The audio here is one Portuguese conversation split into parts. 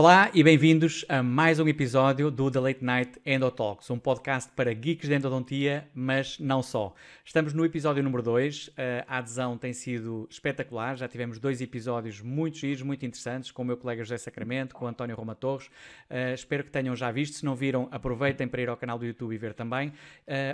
Olá e bem-vindos a mais um episódio do The Late Night Endotalks, um podcast para geeks de endodontia, mas não só. Estamos no episódio número 2, a adesão tem sido espetacular, já tivemos dois episódios muito giros, muito interessantes, com o meu colega José Sacramento, com o António Roma Torres. Uh, espero que tenham já visto, se não viram, aproveitem para ir ao canal do YouTube e ver também. Uh,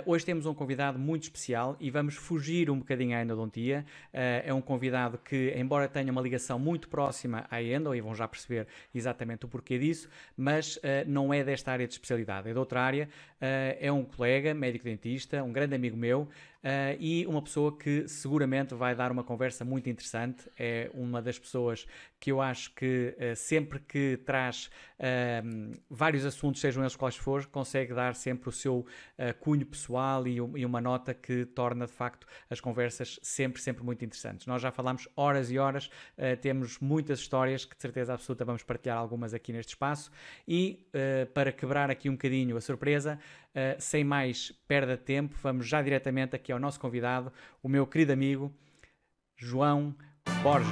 hoje temos um convidado muito especial e vamos fugir um bocadinho à endodontia. É um convidado que, embora tenha uma ligação muito próxima à endo, e vão já perceber exatamente exatamente o porquê disso, mas uh, não é desta área de especialidade, é de outra área. Uh, é um colega, médico-dentista, um grande amigo meu, Uh, e uma pessoa que seguramente vai dar uma conversa muito interessante. É uma das pessoas que eu acho que uh, sempre que traz uh, vários assuntos, sejam eles quais for, consegue dar sempre o seu cunho pessoal e, e, uma nota que torna de facto as conversas sempre, sempre muito interessantes. Nós já falamos horas e horas, temos muitas histórias que de certeza absoluta vamos partilhar algumas aqui neste espaço e para quebrar aqui um bocadinho a surpresa, Uh, sem mais perda de tempo, vamos já diretamente aqui ao nosso convidado, o meu querido amigo João Borges.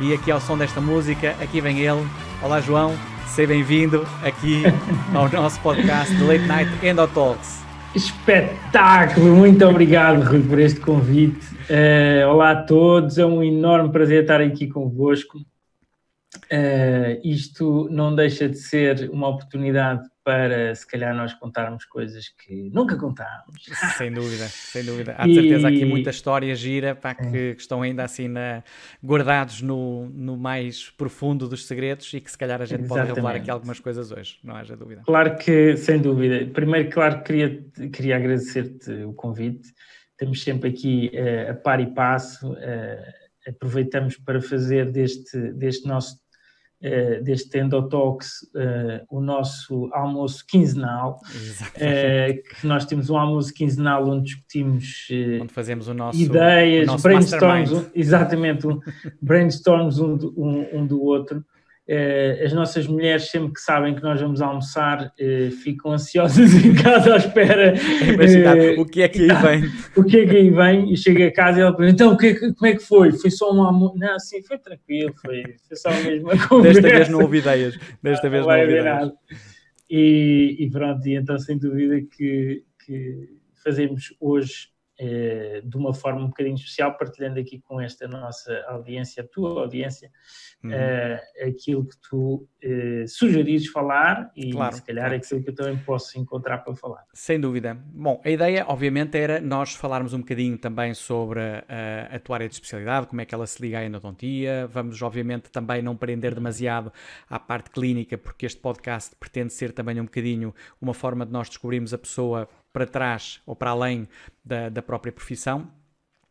E aqui ao som desta música, aqui vem ele. Olá João, seja bem-vindo aqui ao nosso podcast de Late Night Endo Talks. Espetáculo! Muito obrigado, Rui, por este convite. Uh, olá a todos, é um enorme prazer estar aqui convosco. Uh, isto não deixa de ser uma oportunidade para se calhar nós contarmos coisas que nunca contámos. Sem dúvida, sem dúvida. Há de certeza aqui muita história gira para que, é. que, estão ainda assim na, guardados no, no mais profundo dos segredos e que se calhar a gente Exatamente. pode revelar aqui algumas coisas hoje, não haja dúvida. Claro que, sem dúvida. Primeiro, claro, queria, queria agradecer-te o convite. Estamos sempre aqui uh, a par e passo. Uh, aproveitamos para fazer deste, deste nosso uh, deste Endotox uh, o nosso almoço quinzenal, uh, que nós temos um almoço quinzenal onde discutimos onde fazemos o nosso, ideias, o nosso brainstorms, exatamente, um, brainstorms um, um, um do outro. Uh, as nossas mulheres, sempre que sabem que nós vamos almoçar, uh, ficam ansiosas em casa à espera. Uh, o que é que aí vem? O que é que aí vem? E chega a casa e ela pergunta: então, que, como é que foi? Foi só um almoço? Não, sim, foi tranquilo, foi, foi só a mesma conversa. Desta vez não houve ideias. Desta vez não, não houve ideias. E, e, pronto, e então, sem dúvida que, que fazemos hoje de uma forma um bocadinho especial, partilhando aqui com esta nossa audiência, a tua audiência, uhum. uh, aquilo que tu uh, sugerires falar e claro, se calhar claro. aquilo que eu também posso encontrar para falar. Sem dúvida. Bom, a ideia obviamente era nós falarmos um bocadinho também sobre a, a tua área de especialidade, como é que ela se liga à endodontia, vamos obviamente também não prender demasiado à parte clínica, porque este podcast pretende ser também um bocadinho uma forma de nós descobrirmos a pessoa para trás ou para além da, da própria profissão.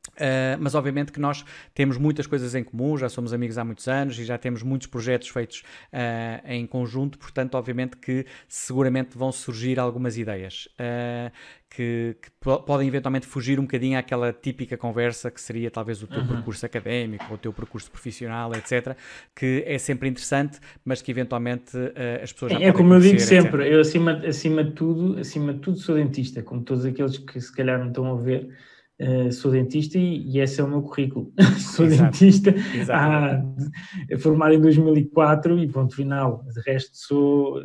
Uh, mas obviamente que nós temos muitas coisas em comum, já somos amigos há muitos anos e já temos muitos projetos feitos uh, em conjunto, portanto, obviamente que seguramente vão surgir algumas ideias. Uh, que, que, podem eventualmente fugir um bocadinho àquela típica conversa que seria talvez o teu uhum. percurso académico ou o teu percurso profissional, etc., que é sempre interessante, mas que eventualmente as pessoas já É, é como eu digo sempre, etc. eu acima, acima de tudo, acima de tudo sou dentista, como todos aqueles que se calhar não estão a ver, Uh, sou dentista e, e, esse é o meu currículo. sou Exato. dentista, formado em 2004 e ponto final. De resto, sou, uh,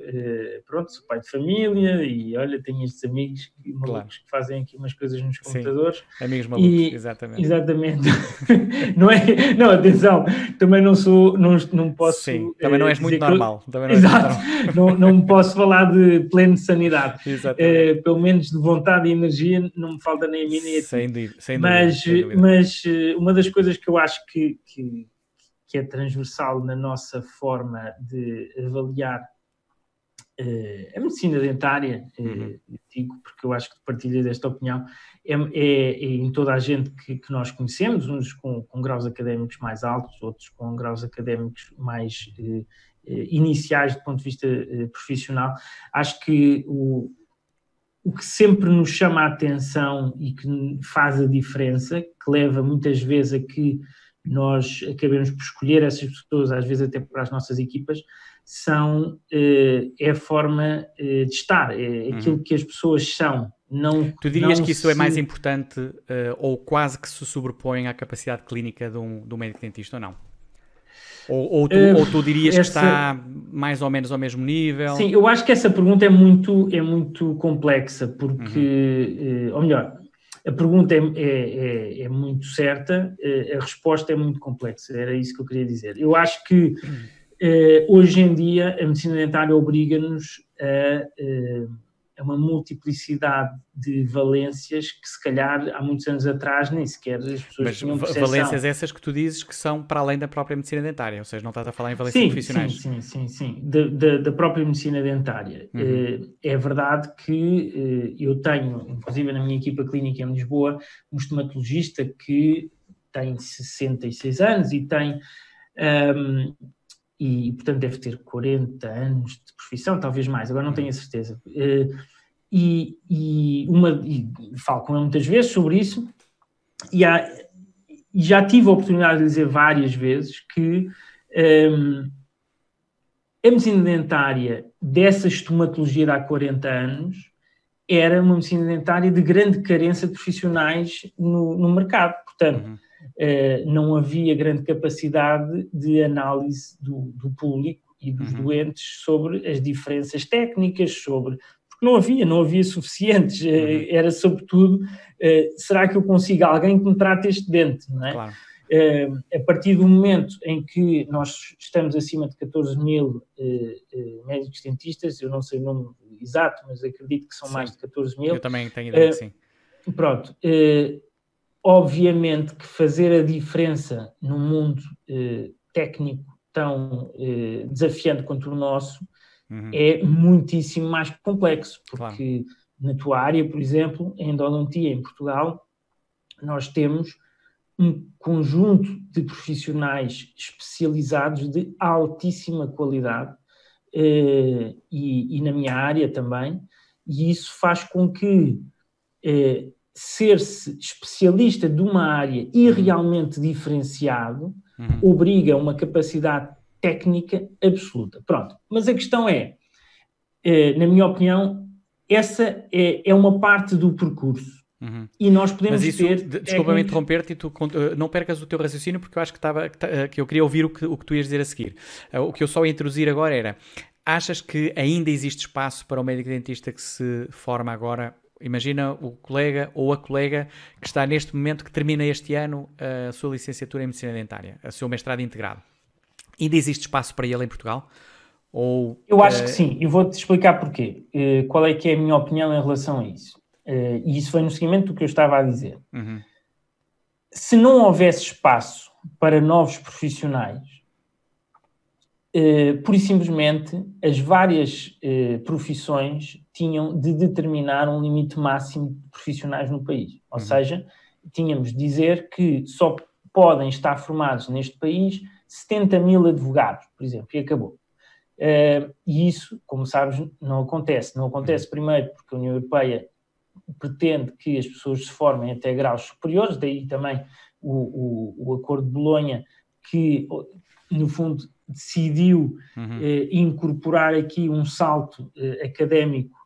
pronto, sou pai de família e olha, tenho estes amigos malucos claro. que fazem aqui umas coisas nos computadores. Sim, amigos malucos, e, exatamente. Exatamente. não é, não, atenção, também não sou, não, não posso. Sim, também não és muito normal. Não Exato, normal. não, não posso falar de pleno de sanidade. Uh, pelo menos de vontade e energia não me falta nem a mim nem a ti. Sem dúvida sem dúvida, mas, sem dúvida. mas eh, uma das coisas que eu acho que, que, que é transversal na nossa forma de avaliar uh, a medicina dentária, uh, uhum. digo porque eu acho que partilho desta opinião, é, é, é, em toda a gente que, que nós conhecemos, uns com, com, graus académicos mais altos, outros com graus académicos mais uh, iniciais do ponto de vista profissional. Acho que o, o que sempre nos chama a atenção e que faz a diferença, que leva muitas vezes a que nós acabemos por escolher essas pessoas, às vezes até para as nossas equipas, são, eh, é a forma eh, de estar, é aquilo uhum. que as pessoas são. Não, tu dirias não que isso é se... é mais importante ou quase que se sobrepõe à capacidade clínica de um, de um médico dentista ou não? Ou, ou, tu, uh, ou tu, dirias essa... que está mais ou menos ao mesmo nível? Sim, eu acho que essa pergunta é muito, é muito complexa, porque, uhum. uh, ou melhor, a pergunta é, é, é, é muito certa, uh, a resposta é muito complexa, era isso que eu queria dizer. Eu acho que hoje em dia a medicina dentária obriga-nos a é uma multiplicidade de valências que se calhar há muitos anos atrás nem sequer as pessoas Mas tinham percepção. valências essas que tu dizes que são para além da própria medicina dentária, ou seja, não estás a falar em valências sim, profissionais. Sim, sim, sim, sim. Da, da, da própria medicina dentária. Uhum. Eh, é verdade que eh, eu tenho, inclusive na minha equipa clínica em Lisboa, um estomatologista que tem 66 anos e tem... Um, e, portanto, deve ter 40 anos de profissão, talvez mais, agora não tenho a certeza. Eh, e, e, uma, e falo com ele muitas vezes sobre isso, e, há, e já tive a oportunidade de dizer várias vezes que um, a medicina dentária dessa estomatologia de há 40 anos era uma medicina dentária de grande carência de profissionais no, no mercado. Portanto, uhum. uh, não havia grande capacidade de análise do, do público e dos uhum. doentes sobre as diferenças técnicas, sobre não havia, não havia suficientes. Eh, uhum. Era sobretudo, uh, será que eu consigo alguém que me trate este dente, não é? Claro. Uh, a partir do momento em que nós estamos acima de 14 mil uh, médicos dentistas, eu não sei o número exato, mas acredito que são sim. mais de 14 mil. Eu também tenho ideia que sim. Pronto. obviamente que fazer a diferença num mundo técnico tão desafiante quanto o nosso uhum. é muitíssimo mais complexo, porque claro. na tua área, por exemplo, em endodontia em Portugal, nós temos um conjunto de profissionais especializados de altíssima qualidade eh, e, e, na minha área também, e isso faz com que eh, ser-se especialista de uma área e uhum. realmente diferenciado uhum. obriga a uma capacidade técnica absoluta. Pronto. Mas a questão é, eh, na minha opinião, essa é, é uma parte do percurso. Uhum. E nós podemos Mas isso, ter. De, desculpa-me interromper-te e tu uh, não percas o teu raciocínio, porque eu acho que, estava, que, uh, que eu queria ouvir o que, o que tu ias dizer a seguir. O que eu só ia introduzir agora era: achas que ainda existe espaço para o médico dentista que se forma agora? Imagina o colega ou a colega que está neste momento, que termina este ano a sua licenciatura em medicina dentária, o seu mestrado integrado. Ainda existe espaço para ele em Portugal? Ou, Eu acho uh... que sim, e vou-te explicar porquê. Uh, qual é que é a minha opinião em relação a isso? Uh, e isso foi no seguimento do que eu estava a dizer. Uhum. Se não houvesse espaço para novos profissionais, uh, pura e simplesmente as várias profissões tinham de determinar um limite máximo de profissionais no país. Ou uhum. seja, tínhamos de dizer que só podem estar formados neste país 70 mil advogados, por exemplo, e acabou. Uh, e isso, como sabes, não acontece. Não acontece primeiro porque a União Europeia pretende que as pessoas se formem até graus superiores, daí também o, o, o Acordo de Bolonha, que no fundo decidiu uhum. uh, incorporar aqui um salto uh, académico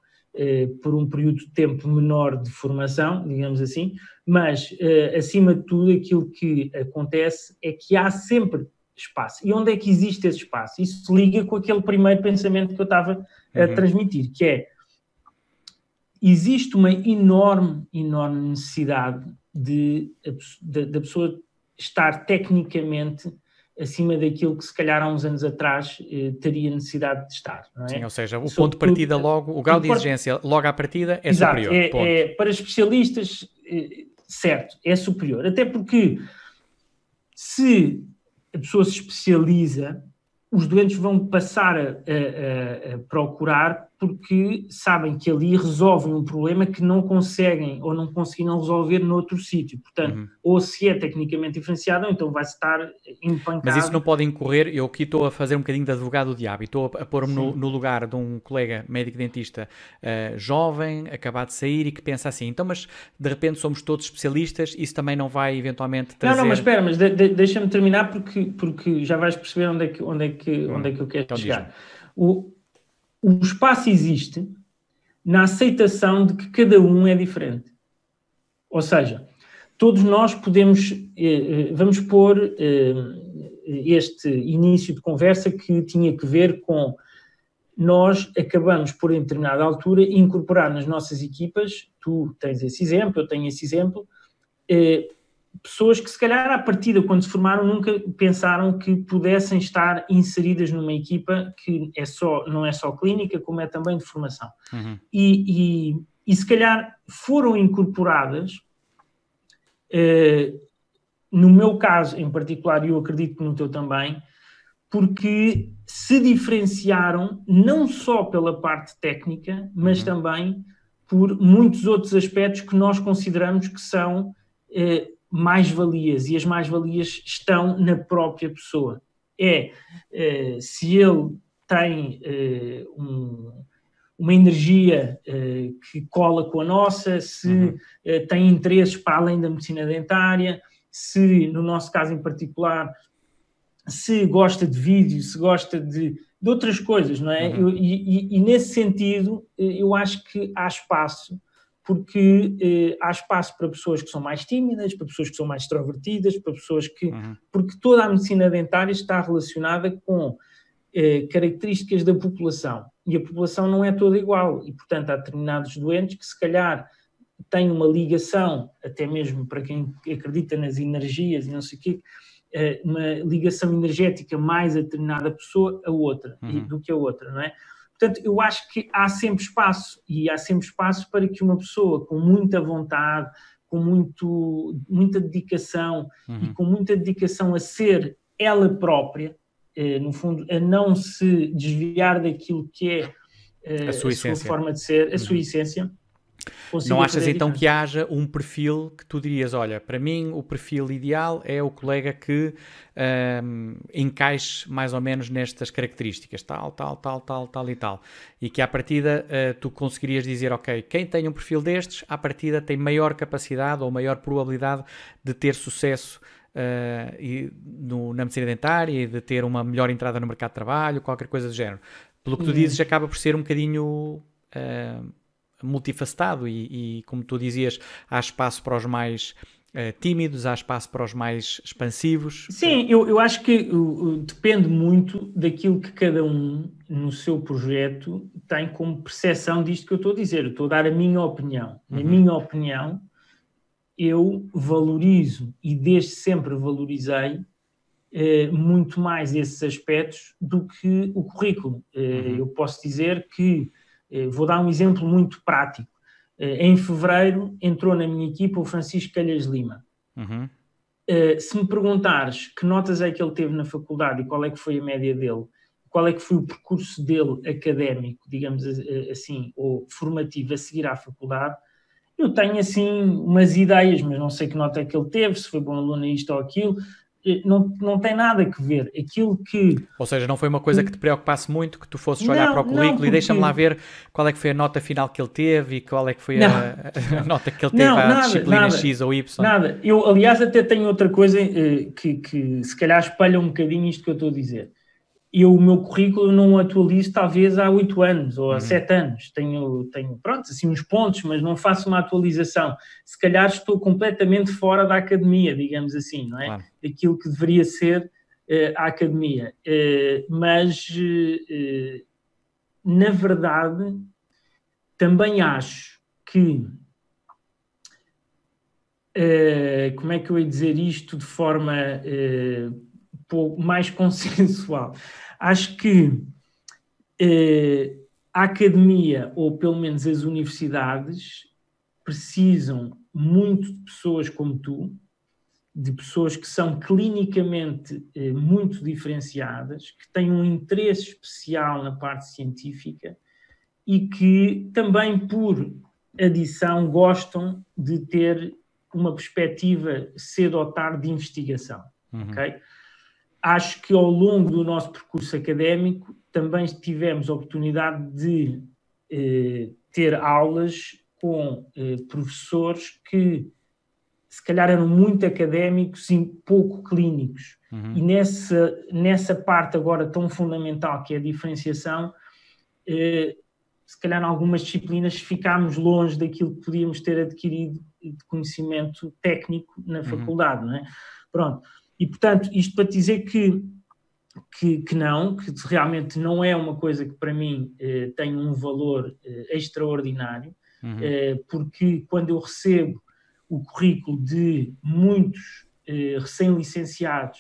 por um período de tempo menor de formação, digamos assim, mas acima de tudo aquilo que acontece é que há sempre espaço. E onde é que existe esse espaço? Isso liga com aquele primeiro pensamento que eu estava a uhum. transmitir, que é existe uma enorme, enorme necessidade de da pessoa estar tecnicamente acima daquilo que se calhar há uns anos atrás eh, teria necessidade de estar. É? Sim, ou seja, o ponto de partida logo, o grau de exigência logo à partida é Exato, superior. É, é, para especialistas, eh, certo, é superior. Até porque se a pessoa se especializa, os doentes vão passar a, a, a, procurar porque sabem que ali resolvem um problema que não conseguem ou não conseguiram resolver noutro sítio. Portanto, uhum. ou se é tecnicamente diferenciado, então vai estar empancado. Mas isso não pode incorrer, eu aqui estou a fazer um bocadinho de advogado do diabo e estou a pôr-me no, no, lugar de um colega médico-dentista uh, jovem, acabado de sair e que pensa assim, então mas de repente somos todos especialistas, isso também não vai eventualmente trazer... Não, não, mas espera, mas de, de, deixa-me terminar porque, porque já vais perceber onde é que, onde é que, hum. onde é que eu quero então chegar. O, o espaço existe na aceitação de que cada um é diferente. Ou seja, todos nós podemos, eh, vamos pôr este início de conversa que tinha que ver com nós acabamos por, em determinada altura, incorporar nas nossas equipas, tu tens esse exemplo, eu tenho esse exemplo, eh, pessoas que se calhar à partida, quando se formaram, nunca pensaram que pudessem estar inseridas numa equipa que é só, não é só clínica, como é também de formação. Uhum. E, e, e, se calhar foram incorporadas, eh, no meu caso em particular, e eu acredito que no teu também, porque se diferenciaram não só pela parte técnica, mas uhum. também por muitos outros aspectos que nós consideramos que são eh, mais-valias, e as mais-valias estão na própria pessoa. É eh, se ele tem eh, um, uma energia eh, que cola com a nossa, se uhum. Tem interesses para além da medicina dentária, se, no nosso caso em particular, se gosta de vídeo, se gosta de, de outras coisas, não é? Uhum. Eu, e, e, nesse sentido, eu acho que há espaço, porque eh, há espaço para pessoas que são mais tímidas, para pessoas que são mais extrovertidas, para pessoas que. Uhum. Porque toda a medicina dentária está relacionada com eh, características da população. E a população não é toda igual. E, portanto, há determinados doentes que, se calhar, têm uma ligação, até mesmo para quem acredita nas energias e não sei o quê eh, uma ligação energética mais a determinada pessoa a outra uhum. do que a outra, não é? Portanto, eu acho que há sempre espaço e há sempre espaço para que uma pessoa com muita vontade, com muito, muita dedicação uhum. e com muita dedicação a ser ela própria, eh, no fundo, a não se desviar daquilo que é eh, a, sua, a sua forma de ser, a uhum. sua essência, não achas então que haja um perfil que tu dirias, olha, para mim o perfil ideal é o colega que um, encaixe mais ou menos nestas características, tal, tal, tal, tal, tal e tal. E que à partida uh, tu conseguirias dizer, ok, quem tem um perfil destes, à partida tem maior capacidade ou maior probabilidade de ter sucesso Uh, e no, na medicina dentária e de ter uma melhor entrada no mercado de trabalho, qualquer coisa do género. Pelo que tu dizes, acaba por ser um bocadinho uh, multifacetado e, e, como tu dizias, há espaço para os mais uh, tímidos, há espaço para os mais expansivos. Sim, eu, eu acho que uh, depende muito daquilo que cada um no seu projeto tem como percepção disto que eu estou a dizer. Eu estou a dar a minha opinião. Uhum. Na minha opinião, eu valorizo e desde sempre valorizei eh, muito mais esses aspectos do que o currículo. Uhum. Eu posso dizer que eh, vou dar um exemplo muito prático. Eh, em fevereiro entrou na minha equipa o Francisco Calhas Lima. Uhum. Eh, se me perguntares que notas é que ele teve na faculdade e qual é que foi a média dele, qual é que foi o percurso dele académico, digamos assim, ou formativo a seguir à faculdade, eu tenho assim umas ideias, mas não sei que nota é que ele teve, se foi bom aluno isto ou aquilo, não, não tem nada a ver. Aquilo que. Ou seja, não foi uma coisa que te preocupasse muito, que tu fosses olhar não, para o currículo porque... e deixa-me lá ver qual é que foi a nota final que ele teve e qual é que foi a, a, nota que ele teve não, à nada, disciplina nada, X ou Y. Nada. Eu, aliás, até tenho outra coisa eh, que, que se calhar espelha um bocadinho isto que eu estou a dizer eu o meu currículo não atualizo talvez há oito anos ou há uhum. sete anos. Tenho, tenho, pronto, assim uns pontos, mas não faço uma atualização. Se calhar estou completamente fora da academia, digamos assim, não é? Claro. Daquilo que deveria ser uh, a academia. Uh, mas, uh, na verdade, também acho que como é que eu ia dizer isto de forma pouco mais consensual. Acho que eh, a academia, ou pelo menos as universidades, precisam muito de pessoas como tu, de pessoas que são clinicamente eh, muito diferenciadas, que têm um interesse especial na parte científica e que também, por adição, gostam de ter uma perspectiva cedo ou tarde de investigação. Uhum. Okay? Acho que ao longo do nosso percurso académico também tivemos a oportunidade de eh, ter aulas com eh, professores que se calhar eram muito académicos e pouco clínicos. Uhum. E nessa, nessa parte agora tão fundamental que é a diferenciação, eh, se calhar, em algumas disciplinas, ficámos longe daquilo que podíamos ter adquirido de conhecimento técnico na uhum. faculdade, uhum. não é? Pronto. E, portanto, isto para dizer que, que, que, não, que realmente não é uma coisa que para mim eh, tem um valor eh, extraordinário, uhum. eh, porque quando eu recebo o currículo de muitos eh, recém-licenciados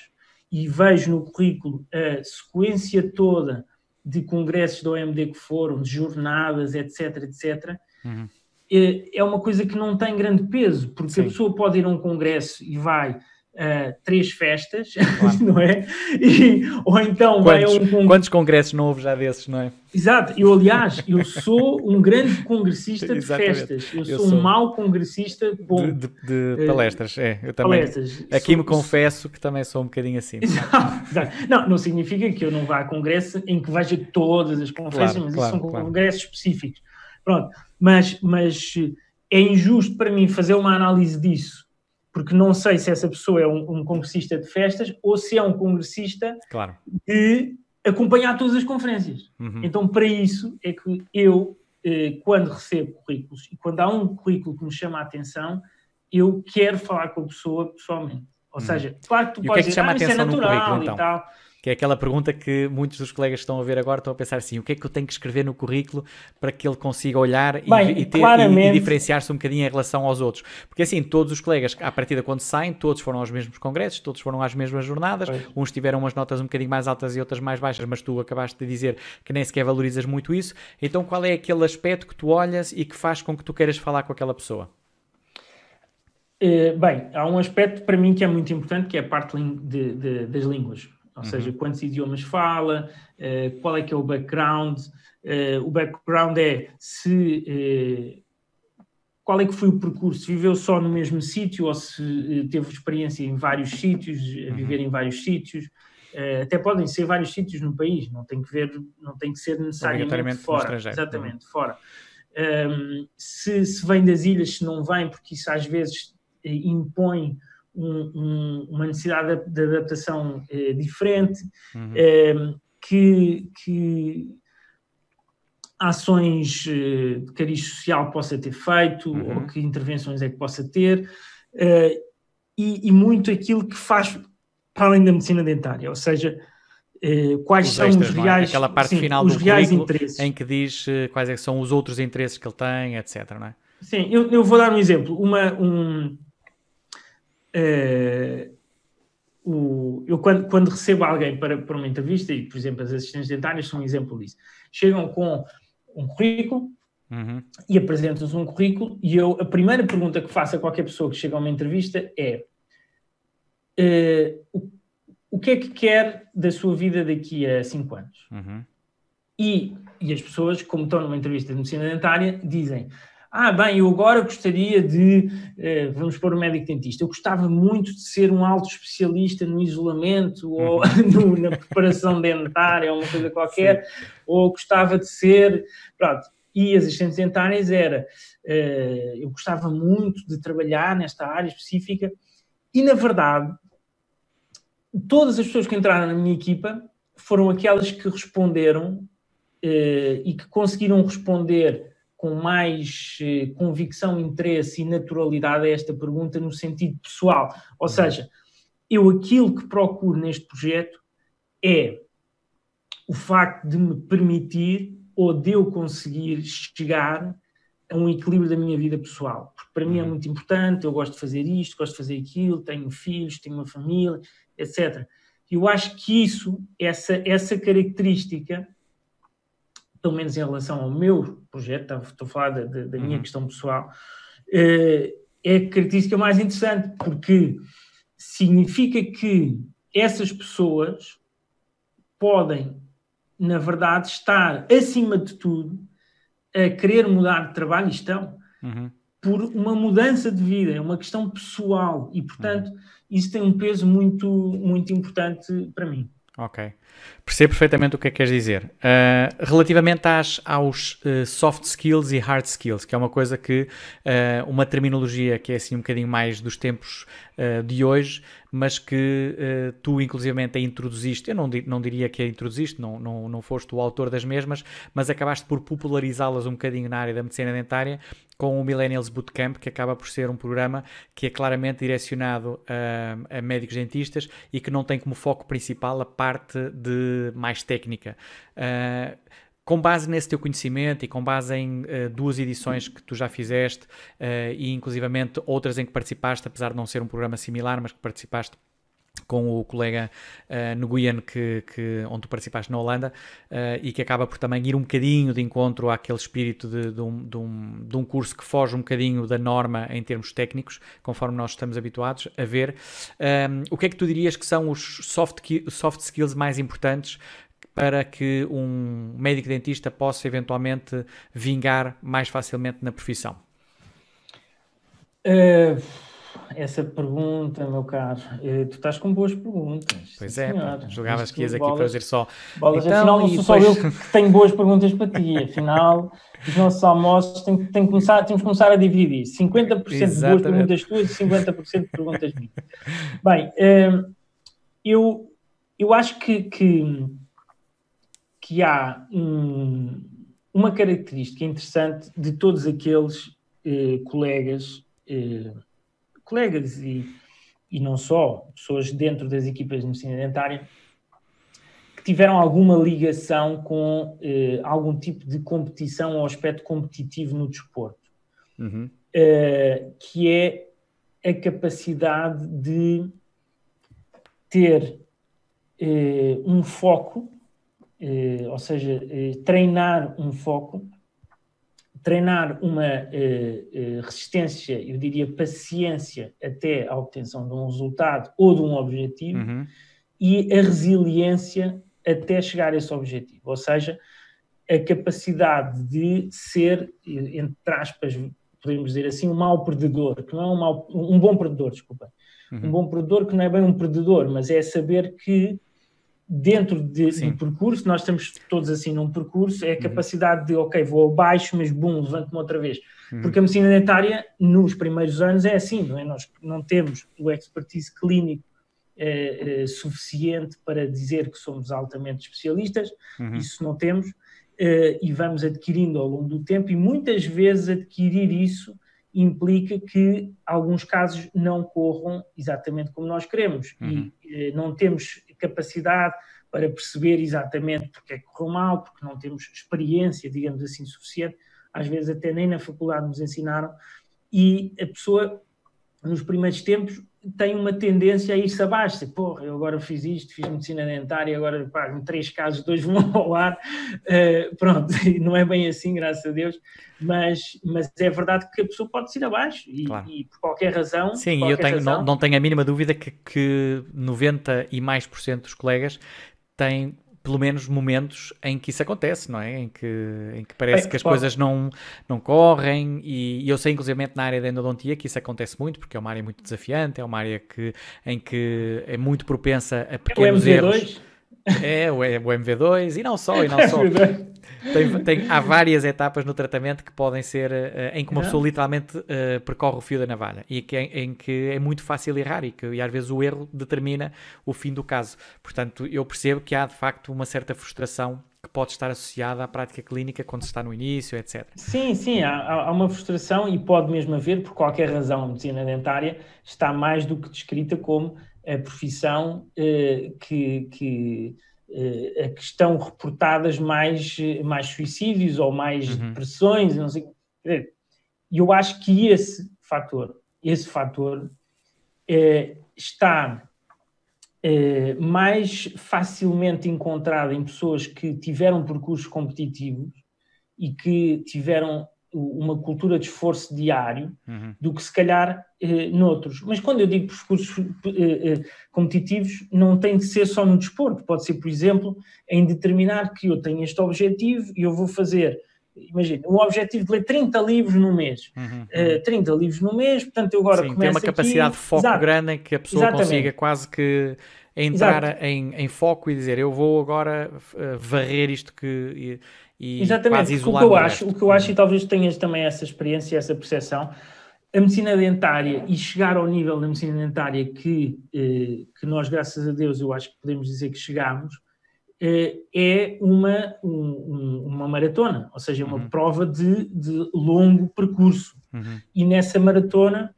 e vejo no currículo a sequência toda de congressos da OMD que foram, de jornadas, etc, etc, uhum. é, é uma coisa que não tem grande peso, porque Sim. a pessoa pode ir a um congresso e vai uh, três festas, claro. não é? E, ou então quantos, vai a um Quantos congressos não houve já desses, não é? Exato, eu aliás, eu sou um grande congressista de festas, eu, eu sou, sou, um mau congressista bom. De, de, de palestras, uh, é, eu também. Palestras. Aqui sou, me confesso que também sou um bocadinho assim. Exato, exato. Não, não significa que eu não vá a congresso em que veja todas as conferências, claro, mas claro, são congressos específicos. Pronto, mas, mas é injusto para mim fazer uma análise disso porque não sei se essa pessoa é um, um congressista de festas ou se é um congressista claro. de acompanhar todas as conferências. Uhum. Então, para isso é que eu, eh, quando recebo currículos e quando há um currículo que me chama a atenção, eu quero falar com a pessoa pessoalmente. Ou uhum. seja, claro que tu e podes que é que ah, atenção é natural então? e tal. Que é aquela pergunta que muitos dos colegas que estão a ver agora estão a pensar assim: o que é que eu tenho que escrever no currículo para que ele consiga olhar Bem, e, e, ter, claramente... e, e diferenciar-se um bocadinho em relação aos outros? Porque assim, todos os colegas, à partida, quando saem, todos foram aos mesmos congressos, todos foram às mesmas jornadas, pois. uns tiveram umas notas um bocadinho mais altas e outras mais baixas, mas tu acabaste de dizer que nem sequer valorizas muito isso. Então, qual é aquele aspecto que tu olhas e que faz com que tu queiras falar com aquela pessoa? Uh, bem, há um aspecto para mim que é muito importante, que é a parte de, de, das línguas. Ou uhum. seja, quantos idiomas fala, uh, qual é que é o background. Uh, o background é se uh, qual é que foi o percurso, viveu só no mesmo sítio ou se teve experiência em vários sítios, a uhum. viver em vários sítios. até podem ser vários sítios no país, não tem que ver, não tem que ser necessariamente fora. Exatamente, uhum. fora. Um, ehm, se, se vem das ilhas, se não vem, porque isso às vezes impõe um, um, uma necessidade de, adaptação eh, diferente, uhum. eh, que, que, ações eh, de cariz social possa ter feito, uhum. ou que intervenções é que possa ter, eh, e, e, muito aquilo que faz para além da medicina dentária, ou seja, quais os são extras, os é? reais, é? Aquela parte sim, final os do reais interesses. em que diz quais é são os outros interesses que ele tem, etc. Não é? Sim, eu, eu vou dar um exemplo. Uma, um, Uh, o, eu quando, quando, recebo alguém para, para uma entrevista, e por exemplo as assistentes dentárias são um exemplo disso, chegam com um currículo uhum. e apresentam-nos um currículo e eu, a primeira pergunta que faço a qualquer pessoa que chega a uma entrevista é uh, o, o que é que quer da sua vida daqui a 5 anos? Uhum. E, e as pessoas, como estão numa entrevista de medicina dentária, dizem ah, bem, eu agora gostaria de, eh, vamos pôr o um médico dentista, eu gostava muito de ser um alto especialista no isolamento ou uhum. no, na preparação dentária ou uma coisa qualquer, Sim. ou gostava de ser, pronto. E as assistentes dentárias era, eh, eu gostava muito de trabalhar nesta área específica e, na verdade, todas as pessoas que entraram na minha equipa foram aquelas que responderam eh, e que conseguiram responder com mais eh, convicção, interesse e naturalidade a esta pergunta no sentido pessoal. Ou uhum. seja, eu aquilo que procuro neste projeto é o facto de me permitir ou de eu conseguir chegar a um equilíbrio da minha vida pessoal. Porque para mim é uhum. muito importante, eu gosto de fazer isto, gosto de fazer aquilo, tenho filhos, tenho uma família, etc. Eu acho que isso, essa, essa característica, pelo menos em relação ao meu projeto, estou a falar da, da, da minha uhum. questão pessoal, eh, é a característica mais interessante, porque significa que essas pessoas podem, na verdade, estar acima de tudo a querer mudar de trabalho e estão uhum. por uma mudança de vida, é uma questão pessoal e, portanto, uhum. isso tem um peso muito, muito importante para mim. Ok. Percebo perfeitamente o que é que queres dizer. Uh, relativamente às, aos uh, soft skills e hard skills, que é uma coisa que, uh, uma terminologia que é assim um bocadinho mais dos tempos uh, de hoje, mas que uh, tu inclusivamente a introduziste, eu não, não diria que a introduziste, não, não, não foste o autor das mesmas, mas acabaste por popularizá-las um bocadinho na área da medicina dentária com o Millennials Bootcamp, que acaba por ser um programa que é claramente direcionado a, a médicos dentistas e que não tem como foco principal a parte de mais técnica. Uh, com base nesse teu conhecimento e com base em uh, duas edições que tu já fizeste uh, e inclusivamente outras em que participaste, apesar de não ser um programa similar, mas que participaste com o colega uh, Nguyen que, que, onde tu participaste na Holanda uh, e que acaba por também ir um bocadinho de encontro àquele espírito de, de, um, de, um, de, um, curso que foge um bocadinho da norma em termos técnicos, conforme nós estamos habituados a ver. Um, o que é que tu dirias que são os soft, soft skills mais importantes para que um médico dentista possa eventualmente vingar mais facilmente na profissão? Uh, essa pergunta, meu caro, uh, tu estás com boas perguntas. Pois é, julgavas que ias aqui bolas, fazer só. Bolas, então, afinal, não sou depois... só eu que tenho boas perguntas para ti. Afinal, os nossos almoços têm, têm que começar, temos que começar a dividir: 50% Exatamente. de boas perguntas tuas e 50% de perguntas minhas. Bem, uh, eu, eu acho que, que que há um, uma característica interessante de todos aqueles eh, colegas, eh, colegas e, e não só, pessoas dentro das equipas de medicina dentária, que tiveram alguma ligação com eh, algum tipo de competição ou aspecto competitivo no desporto, uhum. Eh, que é a capacidade de ter eh, um foco eh, ou seja, eh, treinar um foco, treinar uma eh, resistência, eu diria paciência até a obtenção de um resultado ou de um objetivo uhum. e a resiliência até chegar a esse objetivo, ou seja, a capacidade de ser, entre aspas, podemos dizer assim, um mau perdedor, que não é um, mau, um bom perdedor, desculpa. Uhum. Um bom perdedor que não é bem um perdedor, mas é saber que dentro de, do percurso, nós estamos todos assim num percurso, é a uhum. capacidade uhum. de, ok, vou abaixo, mas bum, levanto-me outra vez. Uhum. Porque a medicina dentária, nos primeiros anos, é assim, não é? Nós não temos o expertise clínico eh, eh, suficiente para dizer que somos altamente especialistas, uhum. isso não temos, eh, e vamos adquirindo ao longo do tempo, e muitas vezes adquirir isso implica que alguns casos não corram exatamente como nós queremos uhum. e não temos capacidade para perceber exatamente porque é que correu mal, porque não temos experiência, digamos assim, suficiente, às vezes até nem na faculdade nos ensinaram, e a pessoa, nos primeiros tempos, tem uma tendência a ir-se abaixo. Porra, eu agora fiz isto, fiz medicina dentária, agora pá, em três casos, dois vão ao ar. Uh, pronto, não é bem assim, graças a Deus, mas, mas é verdade que a pessoa pode ir abaixo e, claro. e por qualquer razão. Sim, qualquer eu tenho, razão, não, não tenho a mínima dúvida que, que 90 e mais por cento dos colegas têm pelo menos momentos em que isso acontece, não é? Em que, em que parece é, que as pode. coisas não, não correm e, e eu sei inclusive na área da endodontia que isso acontece muito porque é uma área muito desafiante, é uma área que, em que é muito propensa a pequenos é erros. É, o, é, o MV2 e não só, e não só. Tem, tem, há várias etapas no tratamento que podem ser uh, em que uma pessoa literalmente uh, percorre o fio da navalha e que, em, em, que é muito fácil errar e que e às vezes o erro determina o fim do caso. Portanto, eu percebo que há de facto uma certa frustração que pode estar associada à prática clínica quando se está no início, etc. Sim, sim, há, há uma frustração e pode mesmo haver, por qualquer razão, a medicina dentária está mais do que descrita como a profissão uh, que, que uh, a que estão reportadas mais, mais suicídios ou mais uhum. depressões, não sei. E eu acho que esse fator, esse fator uh, está mais facilmente encontrado em pessoas que tiveram percursos competitivos e que tiveram uma cultura de esforço diário uhum. do que se calhar eh, noutros. Mas quando eu digo percursos eh, eh, competitivos, não tem de ser só no desporto, pode ser, por exemplo, em determinar que eu tenho este objetivo e eu vou fazer, imagina, um objetivo de ler 30 livros no mês. Uhum. Uh, 30 livros no mês, portanto eu agora Sim, começo tem uma capacidade aqui, de foco exato, grande em que a pessoa exatamente. consiga quase que entrar em, em, foco e dizer eu vou agora uh, varrer isto que e Exatamente, o que eu acho, o que eu acho, e talvez tenhas também essa experiência, essa percepção, a medicina dentária e chegar ao nível da medicina dentária que, eh, que nós, graças a Deus, eu acho que podemos dizer que chegamos, eh, é uma, um, uma maratona, ou seja, uma uhum. prova de, de, longo percurso. Uhum. E nessa maratona,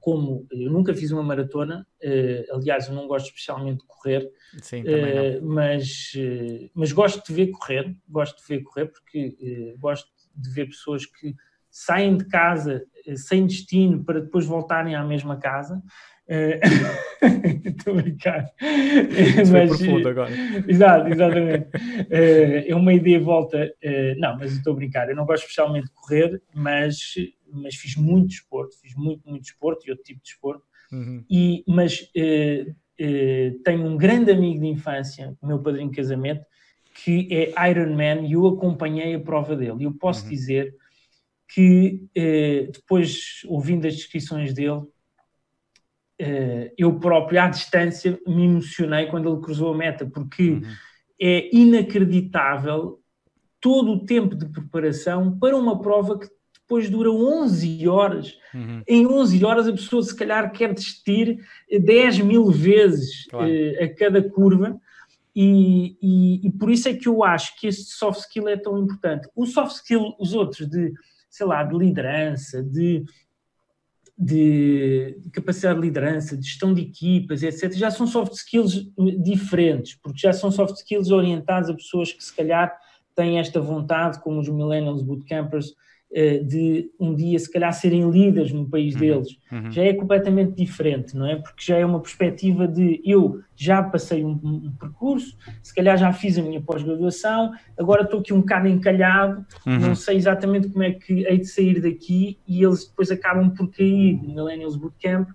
como eu nunca fiz uma maratona, eh, aliás, eu não gosto especialmente de correr, Sim, eh, mas, eh, mas gosto de ver correr, gosto de ver correr porque gosto de ver pessoas que saem de casa sem destino para depois voltarem à mesma casa. Estou a brincar. Isso mas, profundo agora. Exato, exatamente. É uma ideia volta. Não, mas estou a brincar. Eu não gosto especialmente de correr, mas, mas fiz muito desporto, fiz muito, muito desporto e outro tipo de desporto. Uhum. E, mas tenho um grande amigo de infância, o meu padrinho de casamento, que é Ironman e eu acompanhei a prova dele. E eu posso uhum. dizer que depois, ouvindo as descrições dele, eu próprio, à distância, me emocionei quando ele cruzou a meta, porque uhum. é inacreditável todo o tempo de preparação para uma prova que depois dura 11 horas. Uhum. Em 11 horas a pessoa se calhar quer desistir 10 mil vezes claro. eh, a cada curva. E, e, e, por isso é que eu acho que este soft skill é tão importante. O soft skill, os outros de sei lá, de liderança, de, de, capacidade de liderança, de gestão de equipas, etc., já são soft skills diferentes, porque já são soft skills orientados a pessoas que se calhar têm esta vontade, como os Millennials Bootcampers, eh, de um dia se calhar serem líderes no país uhum, deles, uhum. já é completamente diferente, não é? Porque já é uma perspectiva de eu já passei um, um percurso, se calhar já fiz a minha pós-graduação, agora estou aqui um bocado encalhado, uhum. não sei exatamente como é que hei de sair daqui e eles depois acabam por cair no Millennials Bootcamp,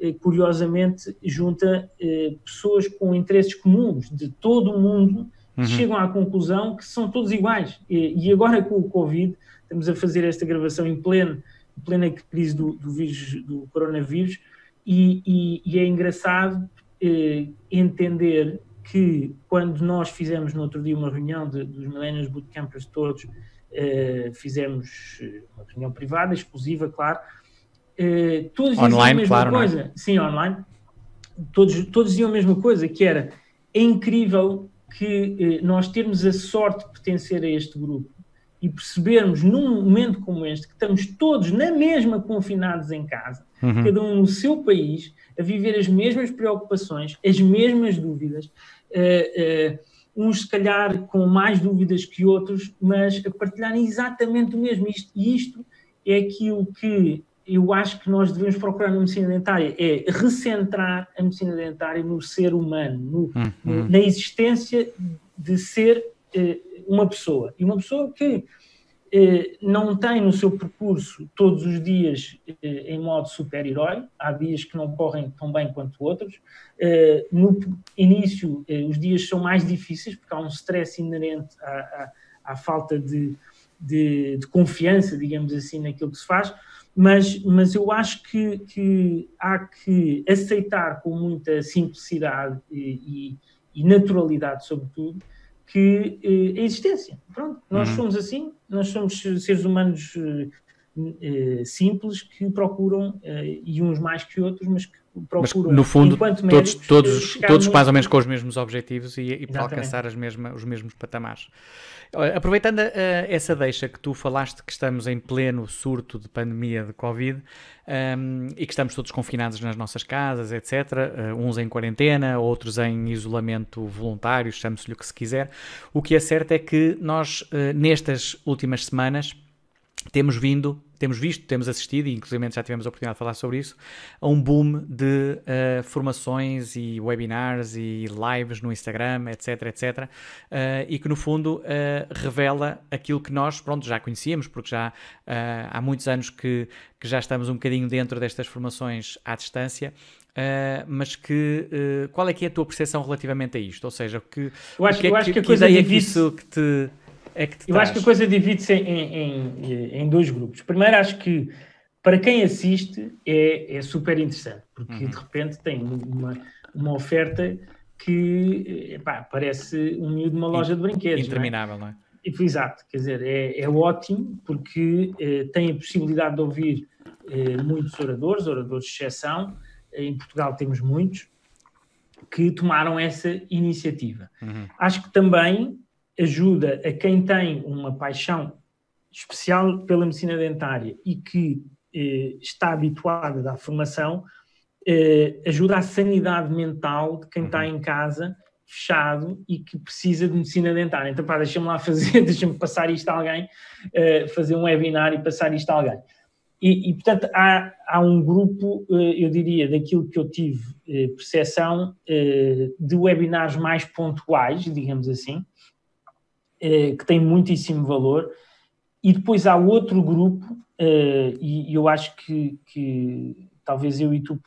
eh, curiosamente junta eh, pessoas com interesses comuns de todo o mundo que uhum. chegam à conclusão que são todos iguais. E agora com o Covid estamos a fazer esta gravação em pleno, em plena crise do, do, vírus, do coronavírus, e, e, e é engraçado eh, entender que quando nós fizemos no outro dia uma reunião de, dos Millennials Bootcampers todos, eh, fizemos eh, uma reunião privada, exclusiva, claro, eh, todos online, diziam a mesma claro, é? coisa. É? Sim, online. Todos, todos diziam a mesma coisa, que era é incrível que eh, nós termos a sorte de pertencer a este grupo e percebermos num momento como este que estamos todos na mesma confinados em casa, uhum. cada um no seu país, a viver as mesmas preocupações, as mesmas dúvidas, uh, uh, uns se calhar com mais dúvidas que outros, mas a partilharem exatamente o mesmo. Isto, e isto é aquilo que eu acho que nós devemos procurar na medicina dentária, é recentrar a medicina dentária no ser humano, no, uhum. na existência de ser uma pessoa. E uma pessoa que eh, não tem no seu percurso todos os dias eh, em modo super-herói, há dias que não correm tão bem quanto outros. Eh, no início, eh, os dias são mais difíceis, porque há um stress inerente à, à, à falta de, de, de, confiança, digamos assim, naquilo que se faz. Mas, mas eu acho que, que há que aceitar com muita simplicidade e, e, e naturalidade, sobretudo, que eh, a existência. Pronto, nós uhum. somos assim, nós somos seres humanos eh, eh, simples que procuram, e uns mais que outros, mas que procuram, mas, no fundo, todos, todos, todos no... mais ou menos com os mesmos objetivos e, e para alcançar as mesmas, os mesmos patamares. Aproveitando uh, essa deixa que tu falaste que estamos em pleno surto de pandemia de Covid um, ehm, e que estamos todos confinados nas nossas casas, etc., uh, uns em quarentena, outros em isolamento voluntário, chame-se-lhe o que se quiser, o que é certo é que nós, uh, nestas últimas semanas, temos vindo, temos visto, temos assistido, e inclusive já tivemos a oportunidade de falar sobre isso, a um boom de uh, formações e webinars e lives no Instagram, etc, etc, uh, e que no fundo uh, revela aquilo que nós, pronto, já conhecíamos, porque já há muitos anos que, que já estamos um bocadinho dentro destas formações à distância, Uh, mas que uh, qual é que é a tua percepção relativamente a isto? Ou seja, que, eu acho, que, é, eu acho que, que, a coisa ideia que isso que te é que Eu traz? acho que a coisa divide-se em, em, em, dois grupos. Primeiro, acho que para quem assiste é, é super interessante, porque uhum. de repente tem uma, uma oferta que epá, parece um miúdo de uma loja de brinquedos. Interminável, não é? Não é? Exato, quer dizer, é, é ótimo porque eh, tem a possibilidade de ouvir muitos oradores, oradores de exceção, em Portugal temos muitos, que tomaram essa iniciativa. Uhum. Acho que também ajuda a quem tem uma paixão especial pela medicina dentária e que eh, está habituado à formação, eh, ajuda à sanidade mental de quem uhum. está em casa fechado e que precisa de medicina dentária. Então, pá, deixa-me lá fazer, deixa-me passar isto a alguém, eh, fazer um webinar e passar isto a alguém. E, e portanto, há, há, um grupo, eh, eu diria, daquilo que eu tive eh, percepção, eh, de webinars mais pontuais, digamos assim, que tem muitíssimo valor. E depois há outro grupo, e eu acho que, que talvez eu e tu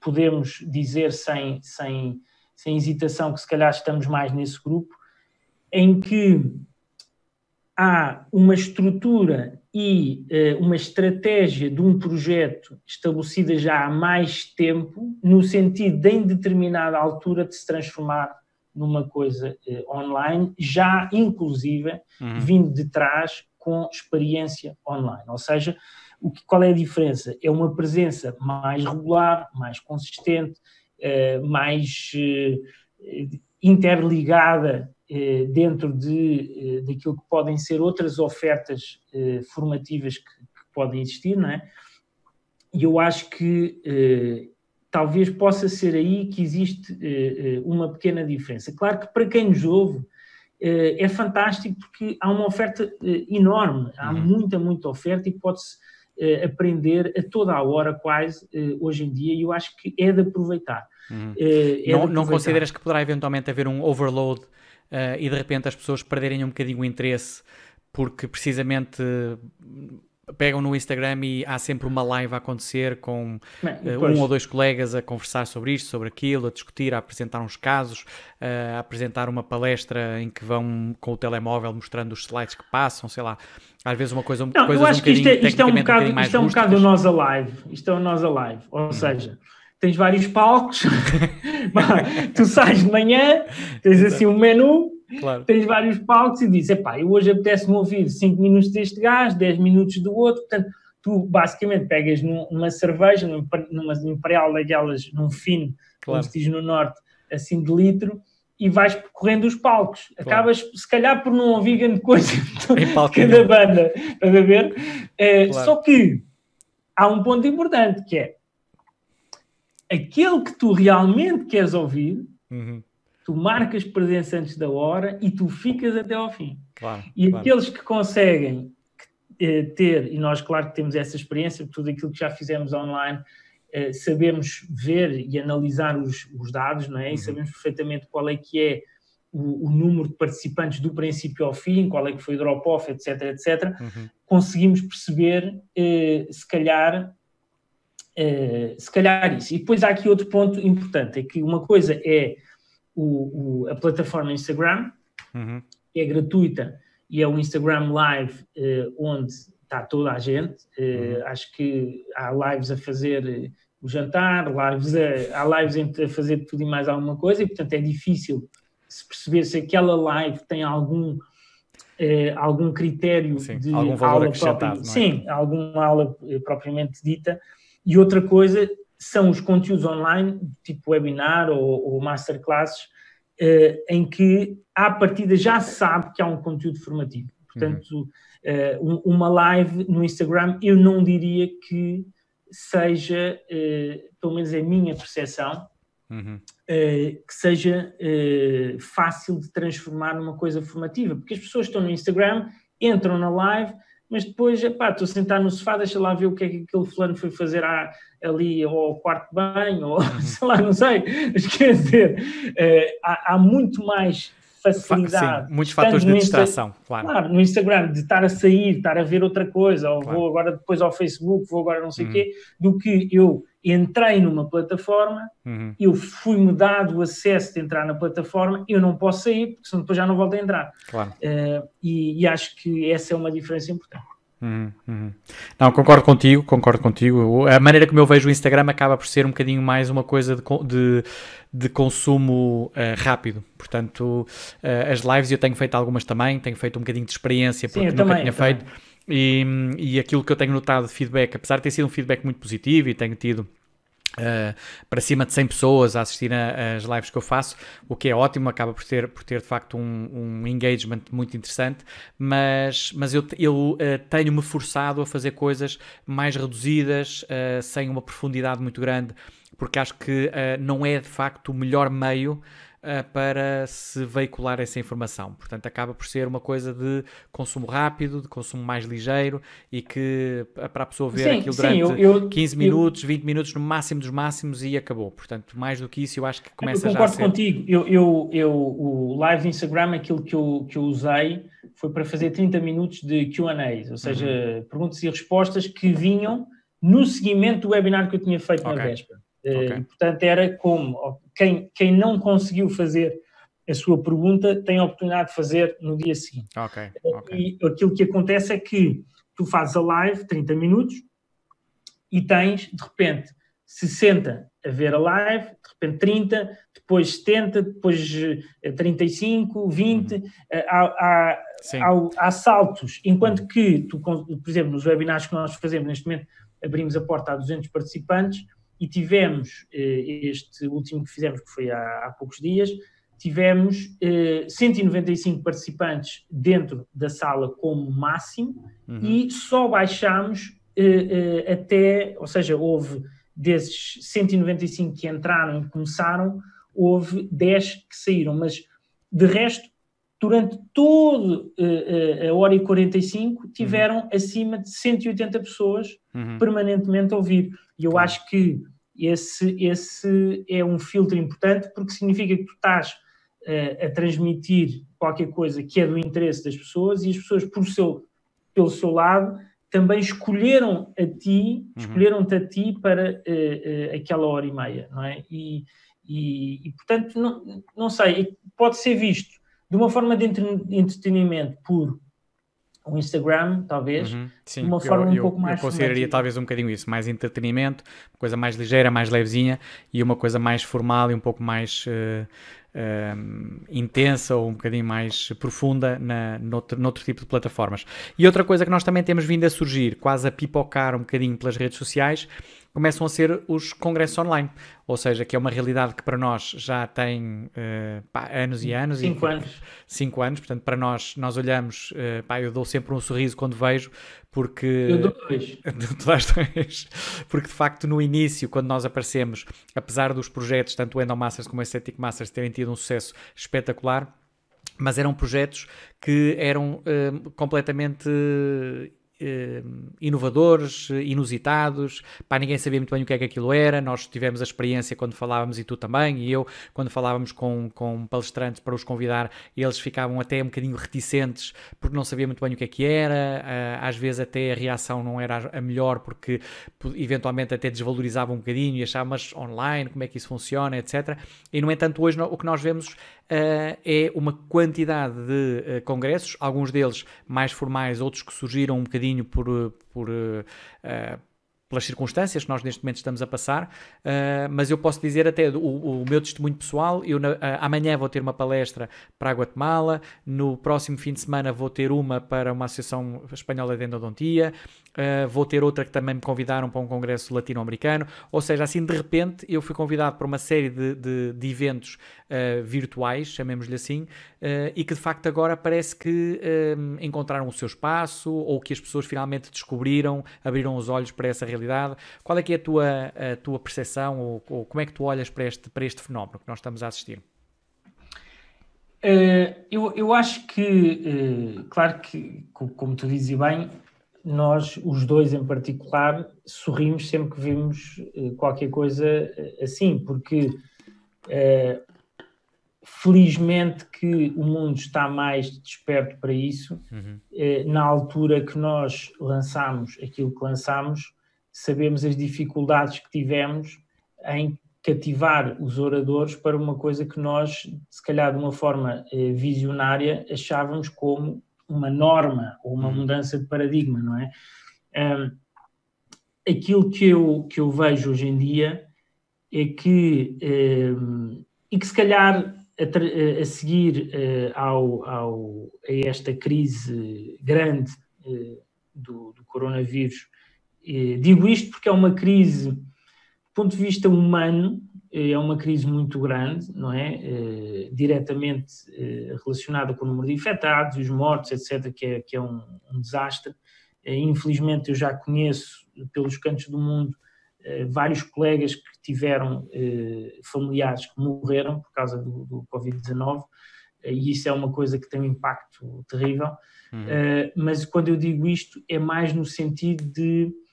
podemos dizer sem, sem, sem hesitação que se calhar estamos mais nesse grupo, em que há uma estrutura e uh, uma estratégia de um projeto estabelecida já há mais tempo, no sentido de, em determinada altura, de se transformar numa coisa uh, online, já inclusive uhum. vindo de trás com experiência online. Ou seja, o que, qual é a diferença? É uma presença mais regular, mais consistente, uh, mais interligada eh, dentro de, daquilo que podem ser outras ofertas formativas que, que, podem existir, não é? E eu acho que talvez possa ser aí que existe uma pequena diferença. Claro que para quem nos ouve é fantástico porque há uma oferta enorme, há uhum. muita, muita oferta e pode-se aprender a toda a hora quase hoje em dia e eu acho que é de aproveitar. Uhum. É não, de aproveitar. não consideras que poderá eventualmente haver um overload uh, e de repente as pessoas perderem um bocadinho o interesse porque precisamente pegam no Instagram e há sempre uma live a acontecer com uh, um ou dois colegas a conversar sobre isto, sobre aquilo, a discutir, a apresentar uns casos, uh, a apresentar uma palestra em que vão com o telemóvel mostrando os slides que passam, sei lá. Às vezes uma coisa, Não, coisas eu acho um que isto é, isto é um bocado, um isto é um bocado o nós live. Isto é o nós live. Ou hum. seja, tens vários palcos, tu sais de manhã, tens assim um menu, claro. tens vários palcos e dizes, epá, eu hoje apetece-me ouvir 5 minutos deste gajo, 10 minutos do outro, portanto, tu basicamente pegas numa cerveja, numa imperial daquelas, num fino, claro. como se diz no norte, assim de litro, e vais percorrendo os palcos. Claro. Acabas, se calhar, por não ouvir grande coisa de cada banda, estás a ver? É, claro. Só que há um ponto importante, que é, aquele que tu realmente queres ouvir, uhum. Tu marcas presença antes da hora e tu ficas até ao fim. Claro, e claro. aqueles que conseguem eh, ter, e nós, claro que temos essa experiência, tudo aquilo que já fizemos online, eh, sabemos ver e analisar os, os dados, não é? Uhum. E sabemos perfeitamente qual é que é o, o, número de participantes do princípio ao fim, qual é que foi o drop-off, etc, etc. Uhum. Conseguimos perceber, eh, se calhar, eh, se calhar isso. E depois há aqui outro ponto importante, é que uma coisa é o, o, a plataforma Instagram, uhum. que é gratuita, e é o Instagram Live, uh, onde está toda a gente. Uh, uhum. Acho que há lives a fazer o jantar, lives a, há lives a fazer tudo e mais alguma coisa, e portanto é difícil se perceber se aquela live tem algum algum critério Sim, de algum valor aula própria, é? sim, alguma aula propriamente dita, e outra coisa são os conteúdos online, tipo webinar ou, ou masterclasses, eh, em que, à partida, já se sabe que há um conteúdo formativo. Portanto, uhum. uma live no Instagram, eu não diria que seja, eh, pelo menos é a minha percepção, uhum. que seja fácil de transformar numa coisa formativa. Porque as pessoas estão no Instagram, entram na live mas depois, epá, estou a sentar no sofá, deixa lá ver o que é que aquele fulano foi fazer à, ali ao quarto banho, ou uhum. sei lá, não sei. Mas quer dizer, uh, há, há, muito mais facilidade. Sim, muitos fatores de distração, claro. claro. no Instagram, de estar a sair, estar a ver outra coisa, ou claro. vou agora depois ao Facebook, vou agora não sei o uhum. quê, do que eu entrei numa plataforma, uhum. eu fui-me dado o acesso de entrar na plataforma, eu não posso sair, porque senão depois já não volto a entrar. Claro. Uh, e, e, acho que essa é uma diferença importante. Uhum, uhum. Não, concordo contigo, concordo contigo. A maneira como eu vejo o Instagram acaba por ser um bocadinho mais uma coisa de, de, de consumo uh, rápido. Portanto, uh, as lives eu tenho feito algumas também, tenho feito um bocadinho de experiência porque Sim, nunca também, tinha feito. E, e aquilo que eu tenho notado de feedback, apesar de ter sido um feedback muito positivo e tenho tido Uh, para cima de 100 pessoas a assistir às lives que eu faço, o que é ótimo, acaba por ter, por ter de facto um, um engagement muito interessante, mas, mas eu, eu uh, tenho-me forçado a fazer coisas mais reduzidas, uh, sem uma profundidade muito grande, porque acho que não é de facto o melhor meio para se veicular essa informação. Portanto, acaba por ser uma coisa de consumo rápido, de consumo mais ligeiro e que para a pessoa ver sim, aquilo durante sim, eu, eu, 15 minutos, eu, 20 minutos no máximo dos máximos e acabou. Portanto, mais do que isso, eu acho que começa concordo já a ser... contigo. Eu, eu, eu, o live Instagram, aquilo que eu, que eu usei foi para fazer 30 minutos de Q&A, ou seja, uhum. perguntas e respostas que vinham no seguimento do webinar que eu tinha feito okay. na véspera. Eh, okay. E, portanto, era como quem, quem não conseguiu fazer a sua pergunta tem a oportunidade de fazer no dia seguinte. Okay. Okay. E aquilo que acontece é que tu fazes a live 30 minutos e tens, de repente, 60 a ver a live, de repente 30, depois 70, depois 35, 20, uhum. Eh, há, há, há, saltos, enquanto que tu, por exemplo, nos webinars que nós fazemos neste momento, abrimos a porta a 200 participantes, e tivemos eh, este último que fizemos, que foi há, há poucos dias, tivemos eh, 195 participantes dentro da sala como máximo uhum. e só baixámos eh, eh, até, ou seja, houve desses 195 que entraram e começaram, houve 10 que saíram, mas de resto, durante toda eh, eh, a hora e 45, tiveram uhum. acima de 180 pessoas uhum. permanentemente a ouvir. E eu acho que esse, esse é um filtro importante porque significa que tu estás uh, a transmitir qualquer coisa que é do interesse das pessoas e as pessoas, por seu, pelo seu lado, também escolheram a ti, uhum. escolheram-te a ti para uh, uh, aquela hora e meia, não é? E, e, e, portanto, não, não sei, pode ser visto de uma forma de entretenimento puro o Instagram, talvez, uhum, sim, de uma forma eu, um eu, pouco mais. Eu consideraria talvez um bocadinho isso, mais entretenimento, coisa mais ligeira, mais levezinha e uma coisa mais formal e um pouco mais uh, uh, intensa ou um bocadinho mais profunda na, noutro, noutro tipo de plataformas. E outra coisa que nós também temos vindo a surgir, quase a pipocar um bocadinho pelas redes sociais, começam a ser os congressos online, ou seja, que é uma realidade que para nós já tem uh, pá, anos e anos. Cinco e, anos. Cinco anos, portanto, para nós, nós olhamos, uh, pá, eu dou sempre um sorriso quando vejo, porque... Eu dou dois. dois. Porque, de facto, no início, quando nós aparecemos, apesar dos projetos, tanto o Endomasters como o Aesthetic Masters, terem tido um sucesso espetacular, mas eram projetos que eram uh, completamente inovadores, inusitados, pá, ninguém sabia muito bem o que é que aquilo era, nós tivemos a experiência quando falávamos, e tu também, e eu, quando falávamos com, com palestrantes para os convidar, eles ficavam até um bocadinho reticentes, porque não sabiam muito bem o que é que era, eh, às vezes até a reação não era a melhor, porque eventualmente até desvalorizavam um bocadinho e achavam, mas online, como é que isso funciona, etc. E, no entanto, hoje o que nós vemos é uma quantidade de uh, congressos, alguns deles mais formais, outros que surgiram um bocadinho por, por uh, pelas circunstâncias que nós neste momento estamos a passar, uh, mas eu posso dizer até o, o meu testemunho pessoal, eu uh, amanhã vou ter uma palestra para a Guatemala, no próximo fim de semana vou ter uma para uma Associação Espanhola de Endodontia, uh, vou ter outra que também me convidaram para um congresso latino-americano, ou seja, assim de repente eu fui convidado para uma série de, de, de eventos virtuais, chamemos-lhe assim, e que de facto agora parece que encontraram o seu espaço, ou que as pessoas finalmente descobriram, abriram os olhos para essa realidade realidade. Qual é que é a tua, a tua percepção ou, ou como é que tu olhas para este, para este fenómeno que nós estamos a assistir? Uh, eu, eu acho que, uh, claro que, como tu dizes bem, nós, os dois em particular, sorrimos sempre que vimos uh, qualquer coisa assim, porque felizmente que o mundo está mais desperto para isso. Uhum. Na altura que nós lançámos aquilo que lançámos, sabemos as dificuldades que tivemos em cativar os oradores para uma coisa que nós, se calhar de uma forma eh, visionária, achávamos como uma norma ou uma uhum. mudança de paradigma, não é? Aquilo que eu, que eu vejo hoje em dia é que, e que se calhar a, a seguir uh, ao, ao, a esta crise grande uh, do, do coronavírus. E digo isto porque é uma crise, do ponto de vista humano, é uma crise muito grande, não é? é diretamente relacionada com o número de infectados, os mortos, etc., que é, que é um, um desastre. Infelizmente, eu já conheço, pelos cantos do mundo, vários colegas que tiveram familiares que morreram por causa do, do Covid-19, e isso é uma coisa que tem um impacto terrível. Uhum. mas quando eu digo isto, é mais no sentido de eh,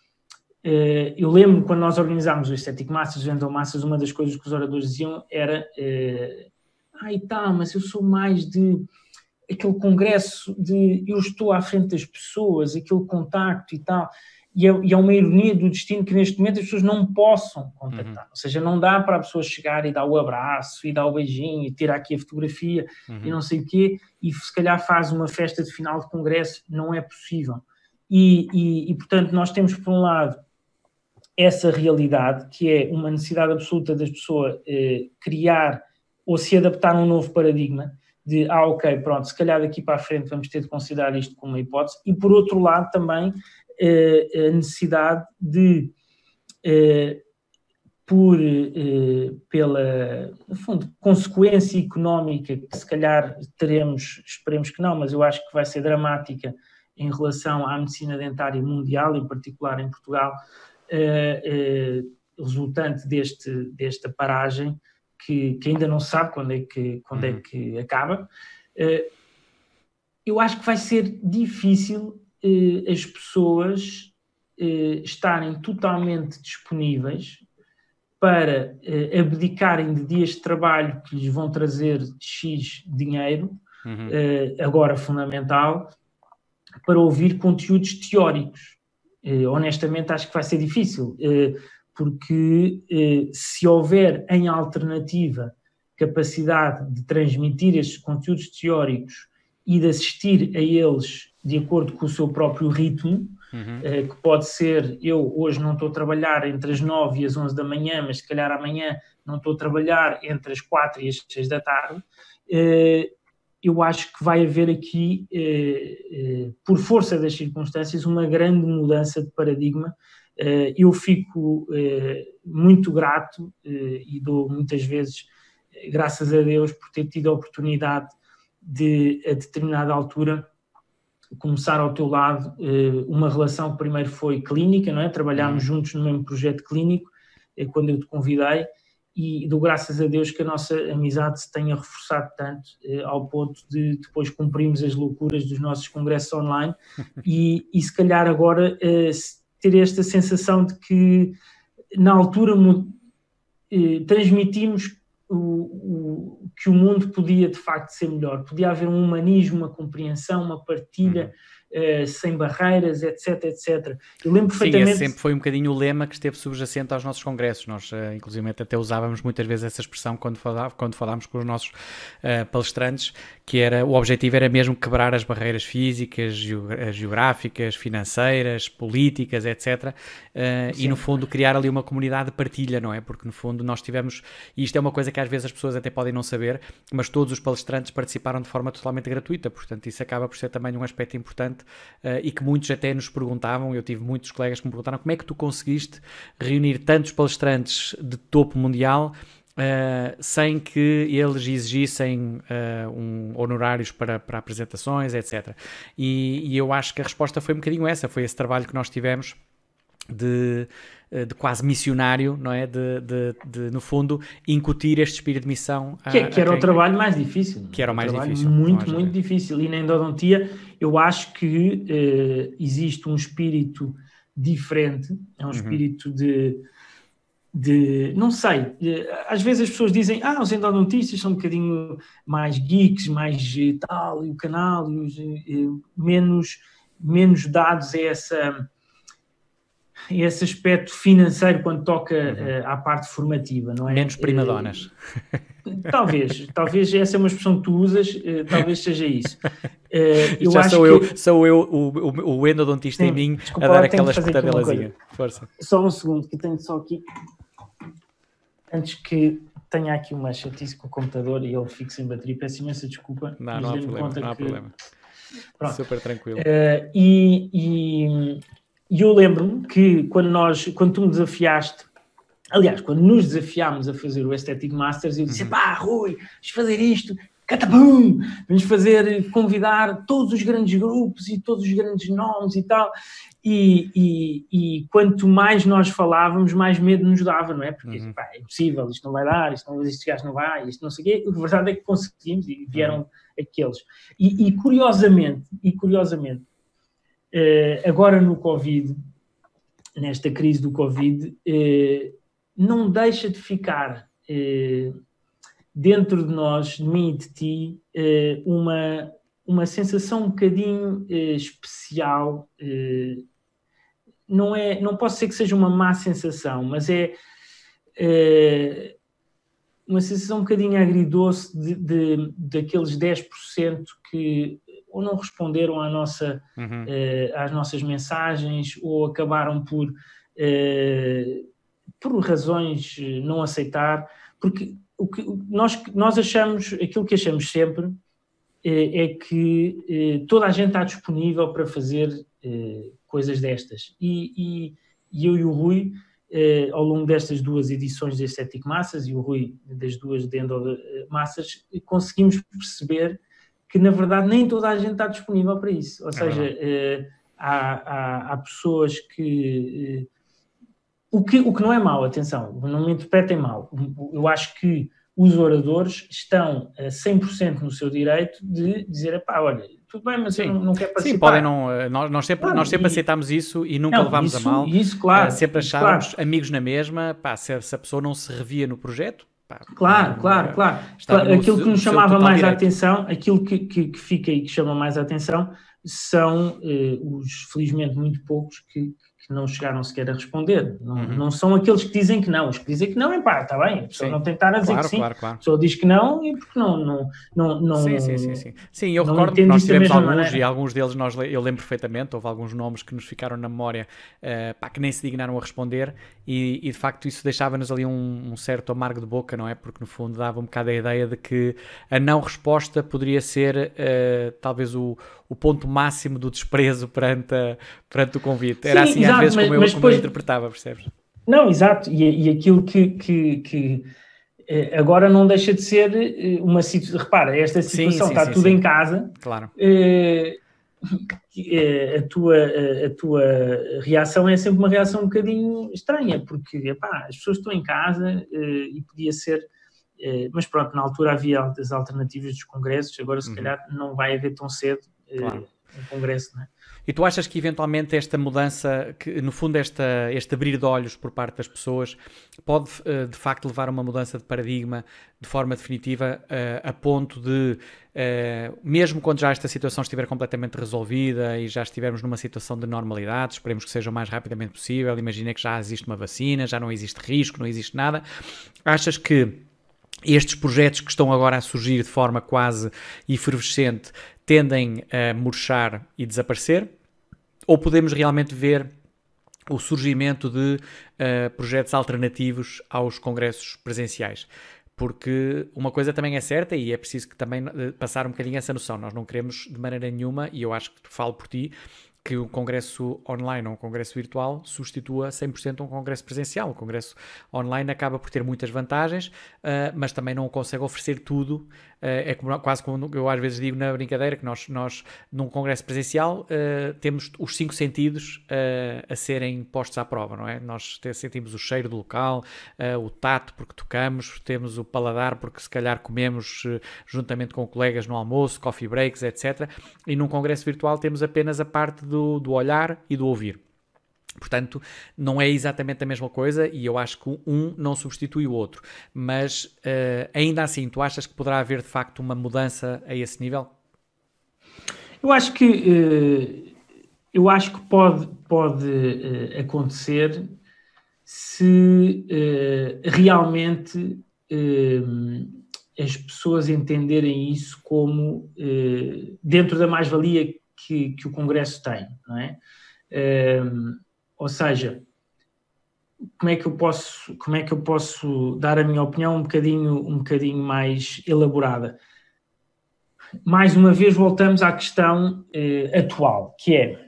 eu lembro quando nós organizámos o Estético Massas, o Endo Massas, uma das coisas que os oradores diziam era ah, e tal, mas eu sou mais de aquele congresso de eu estou à frente das pessoas, aquele contacto e tal. E é, e é uma ironia do destino que neste momento as pessoas não possam contactar. Uhum. Ou seja, não dá para a pessoa chegar e dar o abraço e dar o beijinho e tirar aqui a fotografia uhum. e não sei o quê, e se calhar faz uma festa de final de congresso, não é possível. E, e, e portanto, nós temos, por um lado, essa realidade, que é uma necessidade absoluta das pessoas eh, criar ou se adaptar a um novo paradigma de, ah, ok, pronto, se calhar daqui para a frente vamos ter de considerar isto como uma hipótese, e por outro lado também eh, a necessidade de, eh, por, eh, pela, no fundo, consequência económica que se calhar teremos, esperemos que não, mas eu acho que vai ser dramática em relação à medicina dentária mundial, em particular em Portugal, resultante deste, desta paragem, que, que, ainda não sabe quando é que, quando é uhum. que acaba. Uh, eu acho que vai ser difícil as pessoas estarem totalmente disponíveis para abdicarem de dias de trabalho que lhes vão trazer X dinheiro, uhum. agora fundamental, para ouvir conteúdos teóricos. Eh, honestamente acho que vai ser difícil, eh, porque eh, se houver em alternativa capacidade de transmitir estes conteúdos teóricos e de assistir a eles de acordo com o seu próprio ritmo, uhum. que pode ser, eu hoje não estou a trabalhar entre as 9 e as 11 da manhã, mas se calhar amanhã não estou a trabalhar entre as 4 e as 6 da tarde, eu acho que vai haver aqui, eh, eh, por força das circunstâncias, uma grande mudança de paradigma. Eh, eu fico muito grato e dou muitas vezes graças a Deus por ter tido a oportunidade de, a determinada altura, começar ao teu lado uma relação que primeiro foi clínica, não é? Trabalhámos uhum. juntos no mesmo projeto clínico, quando eu te convidei, e dou graças a Deus que a nossa amizade se tenha reforçado tanto eh, ao ponto de depois cumprirmos as loucuras dos nossos congressos online e, e se calhar agora eh, ter esta sensação de que na altura eh, transmitimos o, o, que o mundo podia de facto ser melhor, podia haver um humanismo, uma compreensão, uma partilha uhum. Uh, sem barreiras, etc, etc. Eu lembro perfeitamente... Sim, sempre foi um bocadinho o lema que esteve subjacente aos nossos congressos. Nós, uh, inclusive, até usávamos muitas vezes essa expressão quando, falava, quando falámos com os nossos uh, palestrantes, que era, o objetivo era mesmo quebrar as barreiras físicas, geográficas, financeiras, políticas, etc. e, no fundo, criar ali uma comunidade de partilha, não é? Porque, no fundo, nós tivemos... E isto é uma coisa que às vezes as pessoas até podem não saber, mas todos os palestrantes participaram de forma totalmente gratuita, portanto, isso acaba por ser também um aspecto importante uh, e que muitos até nos perguntavam, eu tive muitos colegas que me perguntaram como é que tu conseguiste reunir tantos palestrantes de topo mundial Uh, sem que eles exigissem uh, um, honorários para, para apresentações, etc. E, e, eu acho que a resposta foi um bocadinho essa, foi esse trabalho que nós tivemos de, de quase missionário, não é? De, de, de, no fundo, incutir este espírito de missão. A, que, que era quem... o trabalho mais difícil. Que era o mais um difícil. Muito, muito difícil. E na endodontia, eu acho que uh, existe um espírito diferente, é um uhum. espírito de, de. Não sei, às vezes as pessoas dizem, ah, os endodontistas são um bocadinho mais geeks, mais tal, e o canal, e os, e, menos, menos dados a essa esse aspecto financeiro quando toca uhum. uh, à parte formativa, não é? Menos primadonas. Uh, talvez, talvez essa é uma expressão que tu usas, uh, talvez seja isso. eu Já sou, eu, que... sou eu, o, o, o endodontista Sim, em mim, desculpa, a dar aquela espetadelazinha. Força. Só um segundo, que tenho só aqui, antes que tenha aqui uma chatice com o computador e ele fique sem bateria, peço imensa desculpa. Não, não há problema, não há problema. Pronto. Super tranquilo. Uh, e, e, e, eu lembro-me que quando, nós, quando tu me desafiaste, aliás, quando nos desafiámos a fazer o Aesthetic Masters, eu disse: uhum. pá, Rui, vamos fazer isto, catapum! Vamos fazer, convidar todos os grandes grupos e todos os grandes nomes e tal. E, e, e, quanto mais nós falávamos, mais medo nos dava, não é? Porque uhum. pá, é impossível, isto não vai dar, isto não, este gajo não vai, isto não sei o quê. A verdade é que conseguimos e vieram uhum. aqueles. E, e, curiosamente, e curiosamente, agora no Covid, nesta crise do Covid, eh, não deixa de ficar eh, dentro de nós, de mim e de ti, uma, uma sensação um bocadinho especial não é, não posso dizer que seja uma má sensação, mas é, é uma sensação um bocadinho agridoce de, de, daqueles 10% que ou não responderam à nossa, uhum. eh, às nossas mensagens ou acabaram por, eh, por razões não aceitar, porque o que nós, nós achamos, aquilo que achamos sempre eh, é que toda a gente está disponível para fazer coisas destas. E, e, eu e o Rui, eh, ao longo destas duas edições de Aesthetic Massas e o Rui das duas de Endo Massas, conseguimos perceber que, na verdade, nem toda a gente está disponível para isso. Ou é seja, eh, há, há, há, pessoas que. Eh, o que, o que não é mau, atenção, não me interpretem mal. Eu acho que os oradores estão a 100% no seu direito de dizer, pá, olha, tudo bem, mas Sim. eu não, não quero participar. Sim, podem não. Eh, nós, nós sempre, claro, nós sempre e... aceitámos isso e nunca não, levámos isso, a mal. Isso, claro. Sempre achávamos claro. amigos na mesma, pá, se, se, a pessoa não se revia no projeto. Pá, claro, não, claro, claro. claro. Aquilo que nos chamava mais direito. a atenção, aquilo que, que, que, fica e que chama mais a atenção são uh, os, felizmente, muito poucos que, que não chegaram sequer a responder. Não, uhum. não são aqueles que dizem que não. Os que dizem que não, é pá, está bem. A pessoa sim. não tem que estar a dizer claro, que sim. Claro, claro. A pessoa diz que não e porque não. não, não, não sim, sim, sim, sim. Sim, eu recordo que nós tivemos alguns maneira. e alguns deles nós, eu lembro perfeitamente. Houve alguns nomes que nos ficaram na memória uh, pá, que nem se dignaram a responder e, e de facto isso deixava-nos ali um, um, certo amargo de boca, não é? Porque no fundo dava um bocado a ideia de que a não resposta poderia ser uh, talvez o, o ponto máximo do desprezo perante, a, perante o convite. Era Sim, assim exato, às vezes mas, como, eu, como depois... eu interpretava, percebes? Não, exato, e, e aquilo que, que, que, eh, agora não deixa de ser eh, uma situação. Repara, esta situação sim, sim, está sim, tudo em casa. Claro. Eh, a, tua, a tua reação é sempre uma reação um bocadinho estranha, porque epá, as pessoas estão em casa e podia ser. Mas pronto, na altura havia as alternativas dos congressos, agora se uhum. calhar não vai haver tão cedo claro. um congresso, não é? E tu achas que eventualmente esta mudança, que no fundo esta, este abrir de olhos por parte das pessoas, pode eh, de facto levar a uma mudança de paradigma de forma definitiva eh, a ponto de, eh, mesmo quando já esta situação estiver completamente resolvida e já estivermos numa situação de normalidade, esperemos que seja o mais rapidamente possível, imagina que já existe uma vacina, já não existe risco, não existe nada, achas que estes projetos que estão agora a surgir de forma quase efervescente tendem a murchar e desaparecer? Ou podemos realmente ver o surgimento de uh, projetos alternativos aos congressos presenciais? Porque uma coisa também é certa e é preciso que também uh, passar um bocadinho essa noção. Nós não queremos de maneira nenhuma, e eu acho que falo por ti, que o congresso online ou um congresso virtual substitua 100% um congresso presencial. O congresso online acaba por ter muitas vantagens, uh, mas também não consegue oferecer tudo. Uh, é como, quase como eu às vezes digo na brincadeira, que nós, nós num congresso presencial, uh, temos os cinco sentidos a serem postos à prova, não é? Nós sentimos o cheiro do local, o tato porque tocamos, temos o paladar porque se calhar comemos juntamente com colegas no almoço, coffee breaks, etc. E num congresso virtual temos apenas a parte do do, do olhar e do ouvir. Portanto, não é exatamente a mesma coisa e eu acho que um não substitui o outro. Mas uh, ainda assim, tu achas que poderá haver de facto uma mudança a esse nível? Eu acho que uh, eu acho que pode, pode uh, acontecer se realmente as pessoas entenderem isso como dentro da mais-valia que, que o Congresso tem, não é? Um, ou seja, como é que eu posso como é que eu posso dar a minha opinião um bocadinho um bocadinho mais elaborada mais uma vez voltamos à questão uh, atual, que é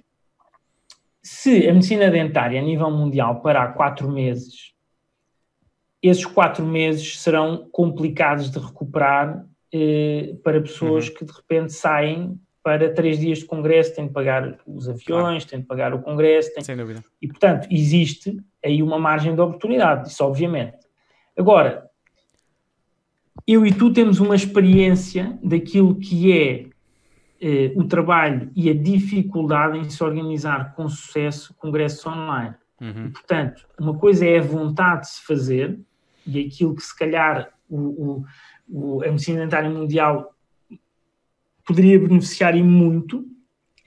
se a medicina dentária a nível mundial parar quatro meses, esses quatro meses serão complicados de recuperar uh, para pessoas uhum. que de repente saem para três dias de congresso, têm de pagar os aviões, claro. têm de pagar o congresso. Têm... Sem dúvida. E, portanto, existe aí uma margem de oportunidade, isso obviamente. Agora, eu e tu temos uma experiência daquilo que é eh, o trabalho e a dificuldade em se organizar com sucesso congressos online. Uhum. E, portanto, uma coisa é a vontade de se fazer, e aquilo que se calhar o, o, o, a medicina dentária mundial poderia beneficiar e muito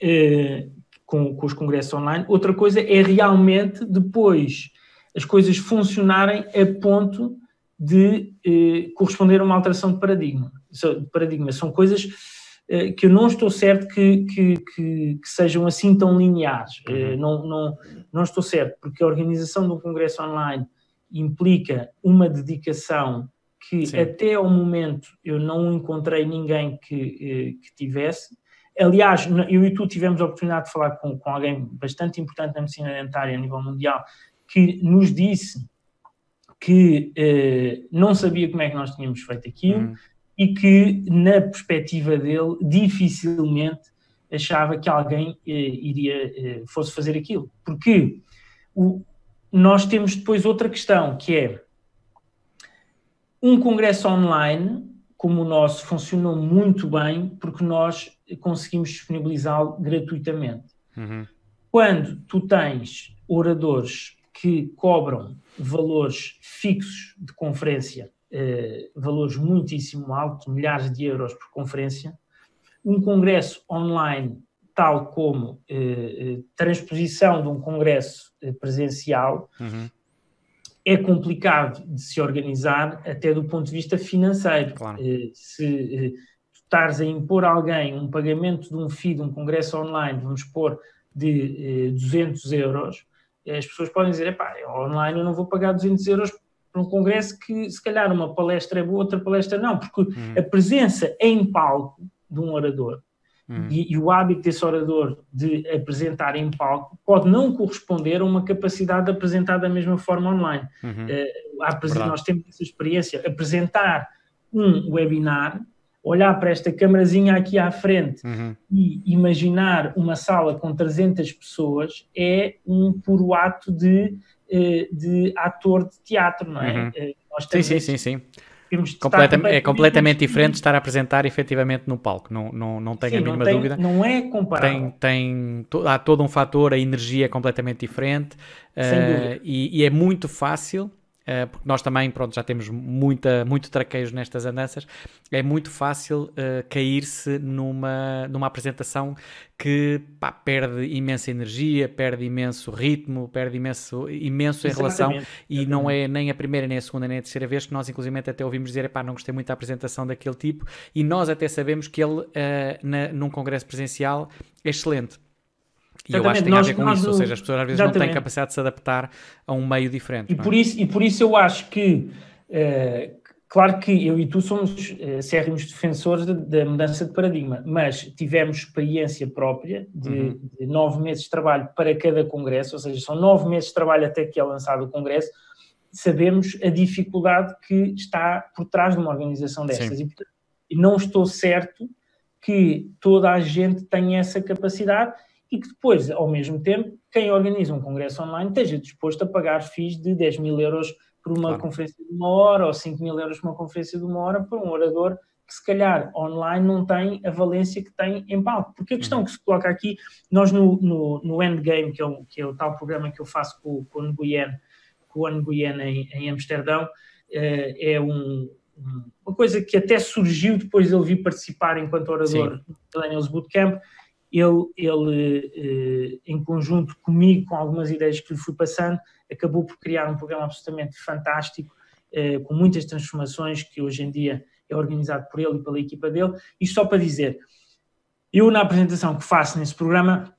eh, com, com os congressos online. Outra coisa é realmente depois as coisas funcionarem a ponto de eh, corresponder a uma alteração de paradigma. De paradigma. São coisas eh, que eu não estou certo que, que, que, que sejam assim tão lineares. Eh, uhum. não, não, não estou certo, porque a organização de um congresso online implica uma dedicação que Sim. até ao momento eu não encontrei ninguém que, eh, que tivesse. Aliás, eu e tu tivemos a oportunidade de falar com, com alguém bastante importante na medicina dentária a nível mundial, que nos disse que eh, não sabia como é que nós tínhamos feito aquilo uhum. e que, na perspectiva dele, dificilmente achava que alguém eh, iria eh, fosse fazer aquilo. Porque o, nós temos depois outra questão, que é um congresso online, como o nosso, funcionou muito bem porque nós conseguimos disponibilizá-lo gratuitamente. Uhum. Quando tu tens oradores que cobram valores fixos de conferência, eh, valores muitíssimo altos, milhares de euros por conferência, um congresso online, tal como eh, eh transposição de um congresso eh, presencial, uhum é complicado de se organizar até do ponto de vista financeiro. Claro. Eh, se eh, tu estares a impor a alguém um pagamento de um FII, de um congresso online, vamos pôr de 200 eh, euros, as pessoas podem dizer, epá, online eu não vou pagar 200 euros para um congresso que se calhar uma palestra é boa, outra palestra não, porque uhum. a presença em palco de um orador Hum. E, e, o hábito desse orador de apresentar em palco pode não corresponder a uma capacidade de apresentar da mesma forma online. Uhum. Uh, nós temos essa experiência. Apresentar um webinar, olhar para esta câmarazinha aqui à frente uhum. e imaginar uma sala com 300 pessoas é um puro ato de, eh, de ator de teatro, não é? Uhum. Eh, sim, sim, sim, sim é completamente diferente estar a apresentar efetivamente no palco, não, não, não tenho Sim, a mínima tem, dúvida. Não é comparável. Tem, tem, há todo um fator, a energia é completamente diferente uh, e, e, é muito fácil Uh, porque nós também, pronto, já temos muita, muito traquejo nestas andanças, é muito fácil uh, cair-se numa, numa apresentação que pá, perde imensa energia, perde imenso ritmo, perde imenso, imenso em relação, e não é nem a primeira, nem a segunda, nem a terceira vez que nós, inclusive, até ouvimos dizer, pá, não gostei muito da apresentação daquele tipo, e nós até sabemos que ele, uh, na, num congresso presencial, é excelente. E eu acho que tem nós, a ver com isso, ou seja, as pessoas às vezes exatamente. não têm capacidade de se adaptar a um meio diferente. E, é? por, isso, e por isso eu acho que, uh, claro que eu e tu somos uh, sérrimos defensores da, de mudança de paradigma, mas tivemos experiência própria de, uhum. de, nove meses de trabalho para cada congresso, ou seja, são nove meses de trabalho até que é lançado o congresso, sabemos a dificuldade que está por trás de uma organização destas. E, e não estou certo que toda a gente tenha essa capacidade e que depois, ao mesmo tempo, quem organiza um congresso online esteja disposto a pagar FIIs de 10 mil euros por uma claro. conferência de uma hora ou 5 mil euros por uma conferência de uma hora para um orador que se calhar online não tem a valência que tem em palco. Porque a questão uhum. que se coloca aqui, nós no, no, no Endgame, que é, o, que é o tal programa que eu faço com, com o Nguyen, com o Nguyen em, em Amsterdão, é, é um, uma coisa que até surgiu depois de ele vir participar enquanto orador Sim. no Daniels Bootcamp, ele, ele eh, em conjunto comigo, com algumas ideias que lhe fui passando, acabou por criar um programa absolutamente fantástico, eh, com muitas transformações, que hoje em dia é organizado por ele e pela equipa dele. E só para dizer, eu na apresentação que faço nesse programa,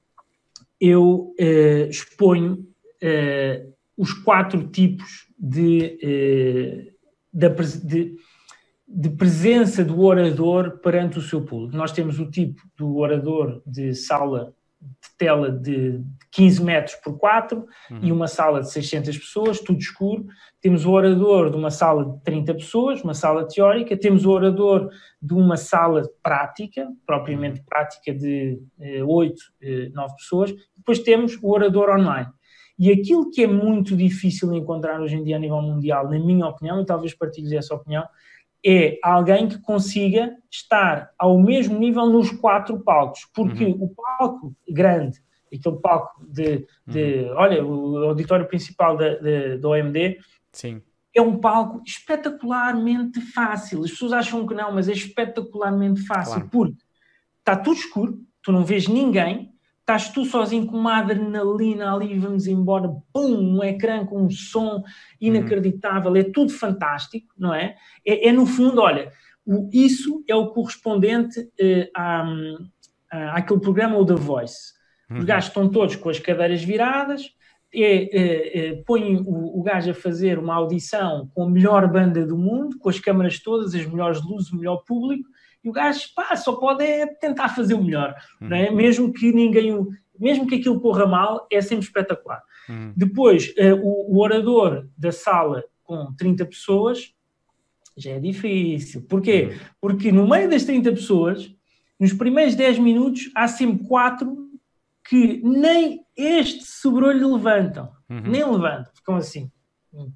eu eh, exponho os quatro tipos de, de, de de presença do orador perante o seu público. Nós temos o tipo do orador de sala de tela de 15 metros por 4 uhum. e uma sala de 600 pessoas, tudo escuro. Temos o orador de uma sala de 30 pessoas, uma sala teórica. Temos o orador de uma sala prática, propriamente uhum. prática de eh, 8, eh, 9 pessoas. Depois temos o orador online. E aquilo que é muito difícil encontrar hoje em dia a nível mundial, na minha opinião, e talvez partilhes essa opinião, é alguém que consiga estar ao mesmo nível nos quatro palcos, porque uhum. o palco grande, aquele palco de, de uhum. olha, o auditório principal da, da, OMD, Sim. é um palco espetacularmente fácil. As pessoas acham que não, mas é espetacularmente fácil, claro. porque está tudo escuro, tu não vês ninguém, estás tu sozinho com uma adrenalina ali, vamos embora, pum, um ecrã com um som inacreditável, uhum. é tudo fantástico, não é? É, é no fundo, olha, o, isso é o correspondente uh, à, àquele programa, o The Voice. Os uhum. gajos estão todos com as cadeiras viradas, é, é, é, põe o, o gajo a fazer uma audição com a melhor banda do mundo, com as câmaras todas, as melhores luzes, o melhor público, e o gajo, pá, só pode é tentar fazer o melhor, uhum. não é? Mesmo que ninguém, mesmo que aquilo corra mal, é sempre espetacular. Uhum. Depois, uh, o, o, orador da sala com 30 pessoas já é difícil. Porquê? Uhum. Porque no meio das 30 pessoas, nos primeiros 10 minutos, há sempre quatro que nem este sobrolho levantam, uhum. nem levantam, ficam assim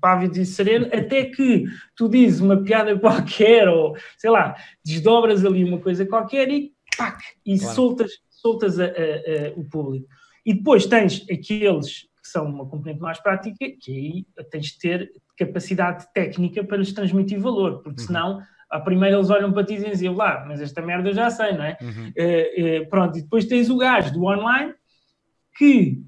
pávido e sereno, até que tu dizes uma piada qualquer, ou sei lá, desdobras ali uma coisa qualquer e pac, e claro. soltas, soltas a, a, a, o público. E depois tens aqueles que são uma componente mais prática, que aí tens de ter capacidade técnica para lhes transmitir valor, porque uhum. senão a primeira eles olham para ti e dizem lá, mas esta merda eu já sei, não é? Uhum. Uh, uh, pronto, e depois tens o gajo do online que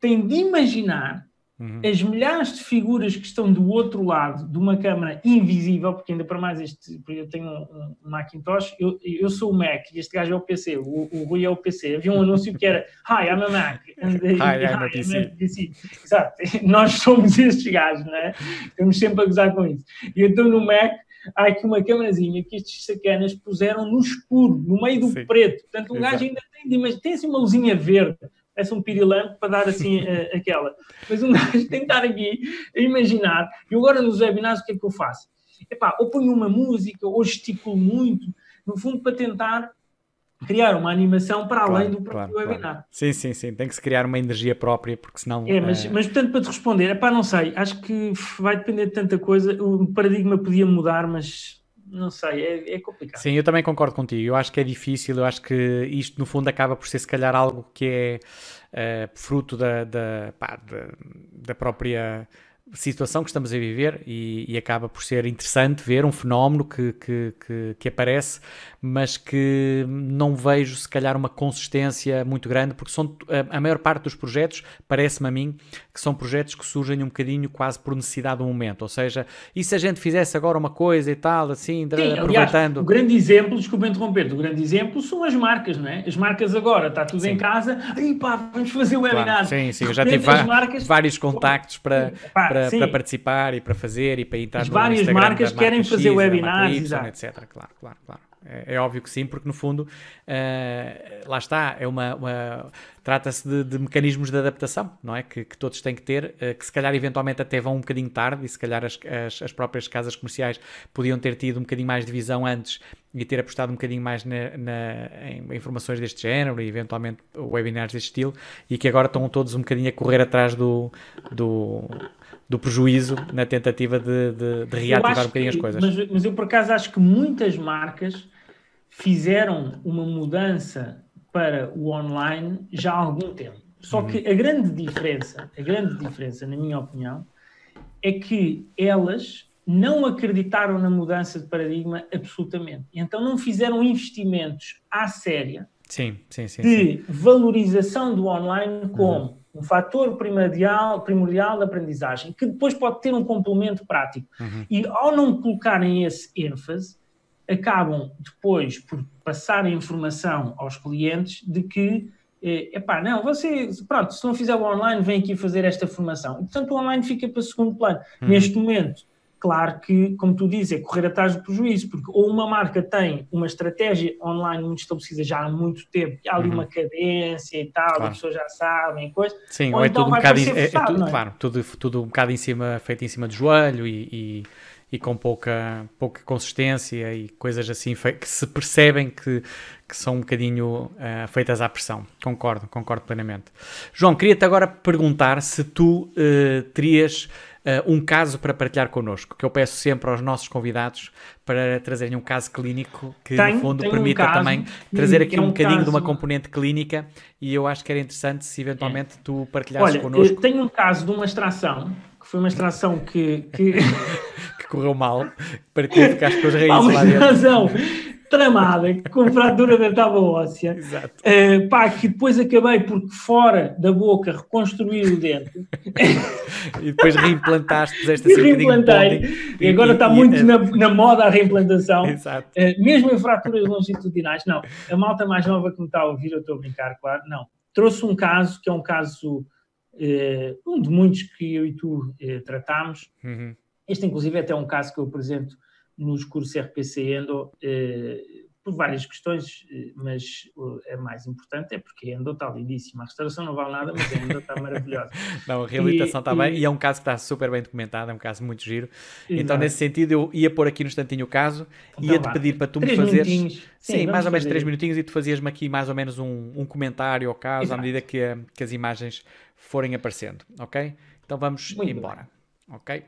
tem de imaginar Uhum. As milhares de figuras que estão do outro lado de uma câmara invisível, porque ainda para mais este, eu tenho um, um Macintosh, eu, eu sou o Mac e este gajo é o PC, o, o Rui é o PC. Havia um anúncio que era Hi, I'm a Mac. And, Hi, I'm a PC. PC. Exato, nós somos estes gajos, não é? Estamos sempre a gozar com isso. E então no Mac há aqui uma câmerazinha que estes sacanas puseram no escuro, no meio do Sim. preto. Portanto, o gajo ainda tem, mas tem assim uma luzinha verde parece um pirilampo para dar assim uh, aquela. Mas um gajo tem que estar aqui a imaginar. E agora nos webinars o que é que eu faço? Epá, ou ponho uma música, ou gesticulo muito, no fundo para tentar criar uma animação para além claro, do próprio claro, webinar. Claro. Sim, sim, sim. Tem que se criar uma energia própria, porque senão. É, mas, é... mas portanto, para te responder, epá, não sei, acho que vai depender de tanta coisa. O paradigma podia mudar, mas não sei, é, é, complicado. Sim, eu também concordo contigo. Eu acho que é difícil, eu acho que isto no fundo acaba por ser se calhar algo que é uh, fruto da, da, pá, da, da própria situação que estamos a viver e, e, acaba por ser interessante ver um fenómeno que, que, que, que, aparece, mas que não vejo se calhar uma consistência muito grande, porque são a, a maior parte dos projetos, parece-me a mim, que são projetos que surgem um bocadinho quase por necessidade do momento, ou seja, e se a gente fizesse agora uma coisa e tal, assim, Sim, aproveitando... Aliás, o grande exemplo, desculpa interromper, o grande exemplo são as marcas, não é? As marcas agora, está tudo sim. em casa, aí pá, vamos fazer o webinar. Claro, sim, sim, eu já tive marcas... vários contactos para, pá, para, para, participar e para fazer e para entrar As no várias marcas querem X, fazer webinars, etc. Claro, claro, claro. É, é, óbvio que sim, porque no fundo, uh, lá está, é uma, uma trata-se de, de, mecanismos de adaptação, não é? Que, que todos têm que ter, uh, que se calhar eventualmente até vão um bocadinho tarde e se calhar as, as, as, próprias casas comerciais podiam ter tido um bocadinho mais de visão antes e ter apostado um bocadinho mais na, na, em informações deste género e eventualmente webinars deste estilo e que agora estão todos um bocadinho a correr atrás do, do do prejuízo na tentativa de, de, de reativar um bocadinho que, as coisas. Mas, mas, eu, por acaso, acho que muitas marcas fizeram uma mudança para o online já há algum tempo. Só uhum. que a grande diferença, a grande diferença, na minha opinião, é que elas não acreditaram na mudança de paradigma absolutamente. Então não fizeram investimentos à séria sim, sim, sim, de valorização do online como uhum um fator primordial, primordial de aprendizagem, que depois pode ter um complemento prático. Uhum. E ao não colocarem esse ênfase, acabam depois por passar a informação aos clientes de que é epá, não, você, pronto, se não fizer o online, vem aqui fazer esta formação. E, portanto, o online fica para segundo plano. Uhum. Neste momento, Claro que, como tu dizes, é correr atrás do prejuízo, porque ou uma marca tem uma estratégia online muito estabelecida já há muito tempo, e há ali uhum. uma cadência e tal, claro. as pessoas já sabem, coisa. Sim, ou, ou é então tudo um bocado, é, é tudo, é? claro, tudo, tudo um bocado em cima, feito em cima do joelho e, e, e com pouca, pouca consistência e coisas assim que se percebem que, que são um bocadinho uh, feitas à pressão. Concordo, concordo plenamente. João, queria-te agora perguntar se tu uh, terias uh, um caso para partilhar connosco, que eu peço sempre aos nossos convidados para trazerem um caso clínico que, no fundo, permita um também trazer aqui é um, um bocadinho caso... de uma componente clínica e eu acho que era interessante se eventualmente é. tu partilhasses Olha, connosco. Tenho um caso de uma extração, que foi uma extração que... que... que correu mal, para que ficaste com as raízes lá dentro. Razão tramada, com fratura da tábua óssea. Exato. Uh, pá, que depois acabei por fora da boca reconstruir o dente. e depois reimplantaste, puseste assim reimplantei. Um e, agora e, está e, muito e, na, na, moda a reimplantação. Exato. Uh, mesmo em fraturas longitudinais. Não, a malta mais nova que me está a ouvir, eu estou a brincar, claro, não. Trouxe um caso que é um caso, um de muitos que eu e tu tratámos. Uhum. Este, inclusive, é até um caso que eu apresento nos cursos RPC Endo eh, por várias questões, eh, mas a mais importante é porque a Endo está lindíssima. A restauração não vale nada, mas a Endo está maravilhosa. não, a reabilitação e, está e... bem e é um caso que está super bem documentado, é um caso muito giro. Exato. Então, nesse sentido, eu ia pôr aqui no instantinho o caso, então, ia-te pedir para tu me fazeres. Sim, Sim mais ou menos três minutinhos e tu fazias-me aqui mais ou menos um, um comentário ao caso Exato. à medida que, que as imagens forem aparecendo, ok? Então vamos muito embora, bem. ok?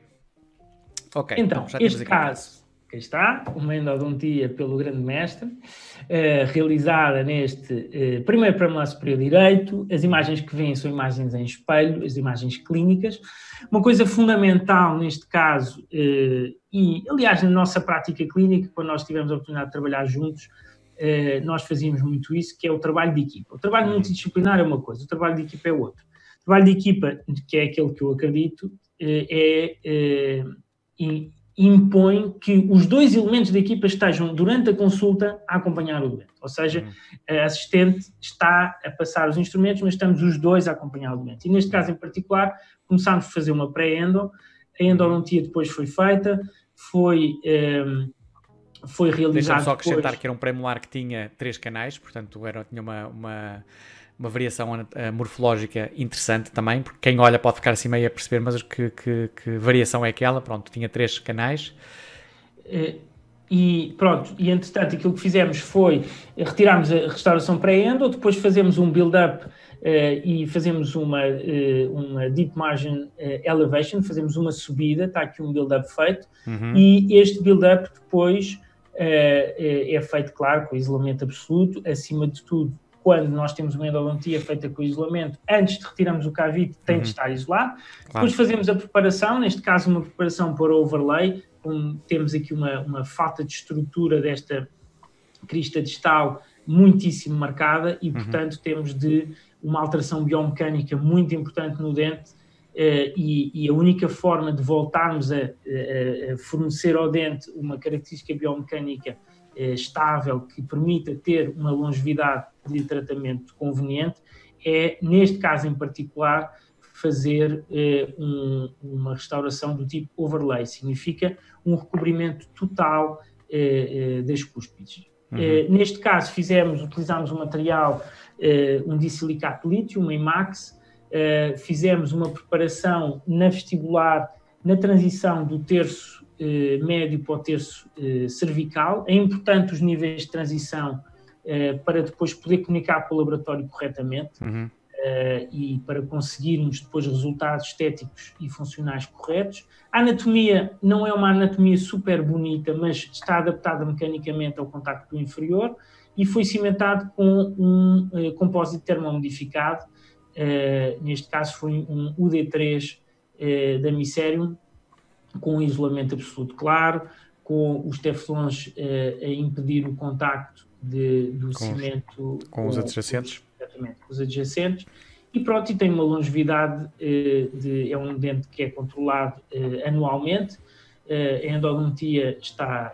Ok, então, então já este caso Aqui está, uma endodontia pelo grande mestre, uh, realizada neste uh, primeiro prêmio superior direito. As imagens que vêm são imagens em espelho, as imagens clínicas. Uma coisa fundamental neste caso, uh, e aliás na nossa prática clínica, quando nós tivemos a oportunidade de trabalhar juntos, nós fazíamos muito isso, que é o trabalho de equipa. O trabalho multidisciplinar é uma coisa, o trabalho de equipa é outra. O trabalho de equipa, que é aquele que eu acredito, é impõe que os dois elementos da equipa estejam durante a consulta a acompanhar o doente. Ou seja, uhum. a assistente está a passar os instrumentos, mas estamos os dois a acompanhar o doente. E neste caso em particular, começámos a fazer uma pré-endo, a endodontia depois foi feita, foi, um, ehm, foi realizada. Deixa-me só acrescentar depois... que era um pré-molar que tinha três canais, portanto era, tinha uma, uma uma variação uh, morfológica interessante também, porque quem olha pode ficar assim meio a perceber, mas que, que, que variação é aquela? Pronto, tinha três canais. Eh, e pronto, e entretanto aquilo que fizemos foi retirarmos a restauração pré-endo, depois fazemos um build-up uh, e fazemos uma, uh, uma deep margin uh, elevation, fazemos uma subida, está aqui um build-up feito, uhum. e este build-up depois é feito, claro, com isolamento absoluto, acima de tudo quando nós temos uma endodontia feita com isolamento, antes de retirarmos o cavite, tem uhum. de estar isolado. Claro. Depois fazemos a preparação, neste caso uma preparação para overlay, temos aqui uma, uma falta de estrutura desta crista distal muitíssimo marcada e, uhum. portanto, uhum. temos de uma alteração biomecânica muito importante no dente Uh, e, e, a única forma de voltarmos a, a, a, fornecer ao dente uma característica biomecânica uh, estável que permita ter uma longevidade de tratamento conveniente é, neste caso em particular, fazer eh, um, uma restauração do tipo overlay, significa um recobrimento total eh, eh das cúspides. Uhum. Eh, neste caso, fizemos, utilizámos um material, eh, um disilicato lítio, uma IMAX, eh, fizemos uma preparação na vestibular, na transição do terço médio para o terço cervical. É importante os níveis de transição eh, para depois poder comunicar com o laboratório corretamente uhum. uh, e para conseguirmos depois resultados estéticos e funcionais corretos. A anatomia não é uma anatomia super bonita, mas está adaptada mecanicamente ao contacto do inferior e foi cimentado com um uh, compósito termomodificado, neste caso foi um UD3 da Micerium, com isolamento absoluto claro, com os teflons a impedir o contacto de, do com, cimento. Com, os adjacentes? Exatamente, com os adjacentes. E pronto, e tem uma longevidade, eh, de, é um dente que é controlado eh, anualmente. Eh, a endodontia está,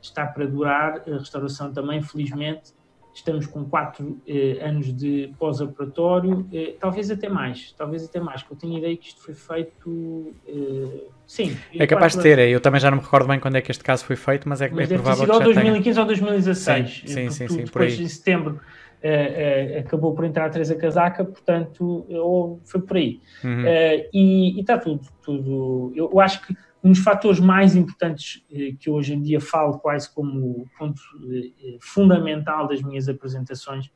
está para durar, a restauração também, felizmente, estamos com quatro eh, anos de pós-operatório, eh, talvez até mais, talvez até mais, que eu tenho ideia que isto foi feito, eh, sim. É capaz de ter, eu também já não me recordo bem quando é que este caso foi feito, mas é, mas é provável que já 2015 tenha. ou 2016. Sim, sim, sim, sim, por aí. em setembro uh, uh, acabou por entrar a Teresa Casaca, portanto, ou foi por aí. Uhum. Uh, e está tudo, tudo. Eu acho que um dos fatores mais importantes que eu hoje em dia falo quase como ponto fundamental das minhas apresentações,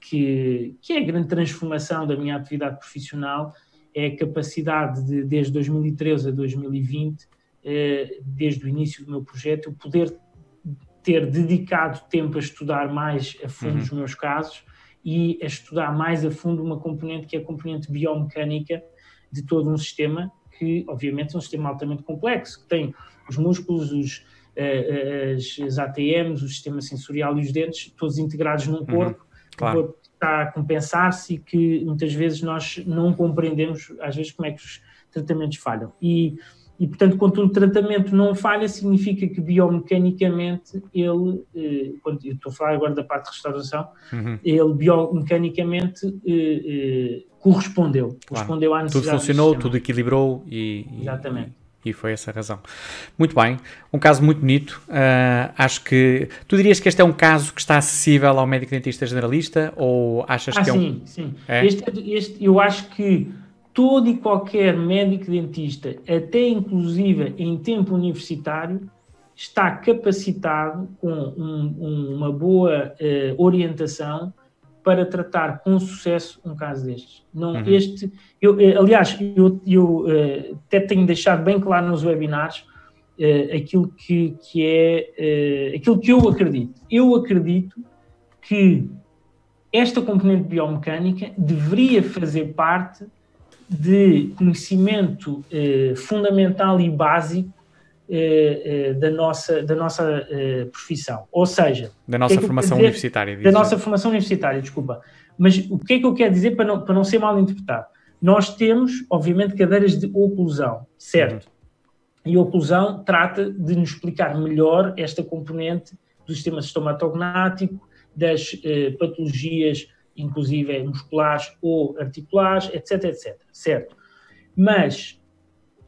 que, que é a grande transformação da minha atividade profissional, é a capacidade de, desde 2013 a 2020, desde o início do meu projeto, eu poder ter dedicado tempo a estudar mais a fundo uhum. os meus casos e a estudar mais a fundo uma componente que é a componente biomecânica de todo um sistema, que obviamente é um sistema altamente complexo, que tem os músculos, os, uh, as, as, ATMs, o sistema sensorial e os dentes, todos integrados num uhum. corpo, uhum. claro. o corpo está a compensar-se e que muitas vezes nós não compreendemos, às vezes, como é que os tratamentos falham. E e, portanto, quando um tratamento não falha, significa que biomecanicamente ele, eh, quando eu estou a falar agora da parte de restauração, uhum. ele biomecanicamente eh, eh, correspondeu, correspondeu claro. à necessidade. Tudo funcionou, tudo equilibrou e, Exatamente. E, e, foi essa a razão. Muito bem, um caso muito bonito. Uh, acho que tu dirias que este é um caso que está acessível ao médico dentista generalista ou achas ah, que é um. Sim, sim. É? Este, este, eu acho que todo e qualquer médico dentista, até inclusive em tempo universitário, está capacitado com um, um, uma boa uh, orientação para tratar com sucesso um caso destes. Não, uhum. este, eu, eh, aliás, eu, eu uh, até tenho deixado bem claro nos webinars uh, aquilo que, que é aquilo que eu acredito. Eu acredito que esta componente biomecânica deveria fazer parte de conhecimento eh, fundamental e básico eh, eh, da nossa, da nossa eh, profissão. Ou seja, da nossa é formação dizer, universitária. Da nossa formação universitária, desculpa. Mas o que é que eu quero dizer para não, para não ser mal interpretado? Nós temos, obviamente, cadeiras de oclusão, certo? Uhum. E a oclusão trata de nos explicar melhor esta componente do sistema estomatognático, das eh, patologias inclusive musculares ou articulares, etc, etc, certo? Mas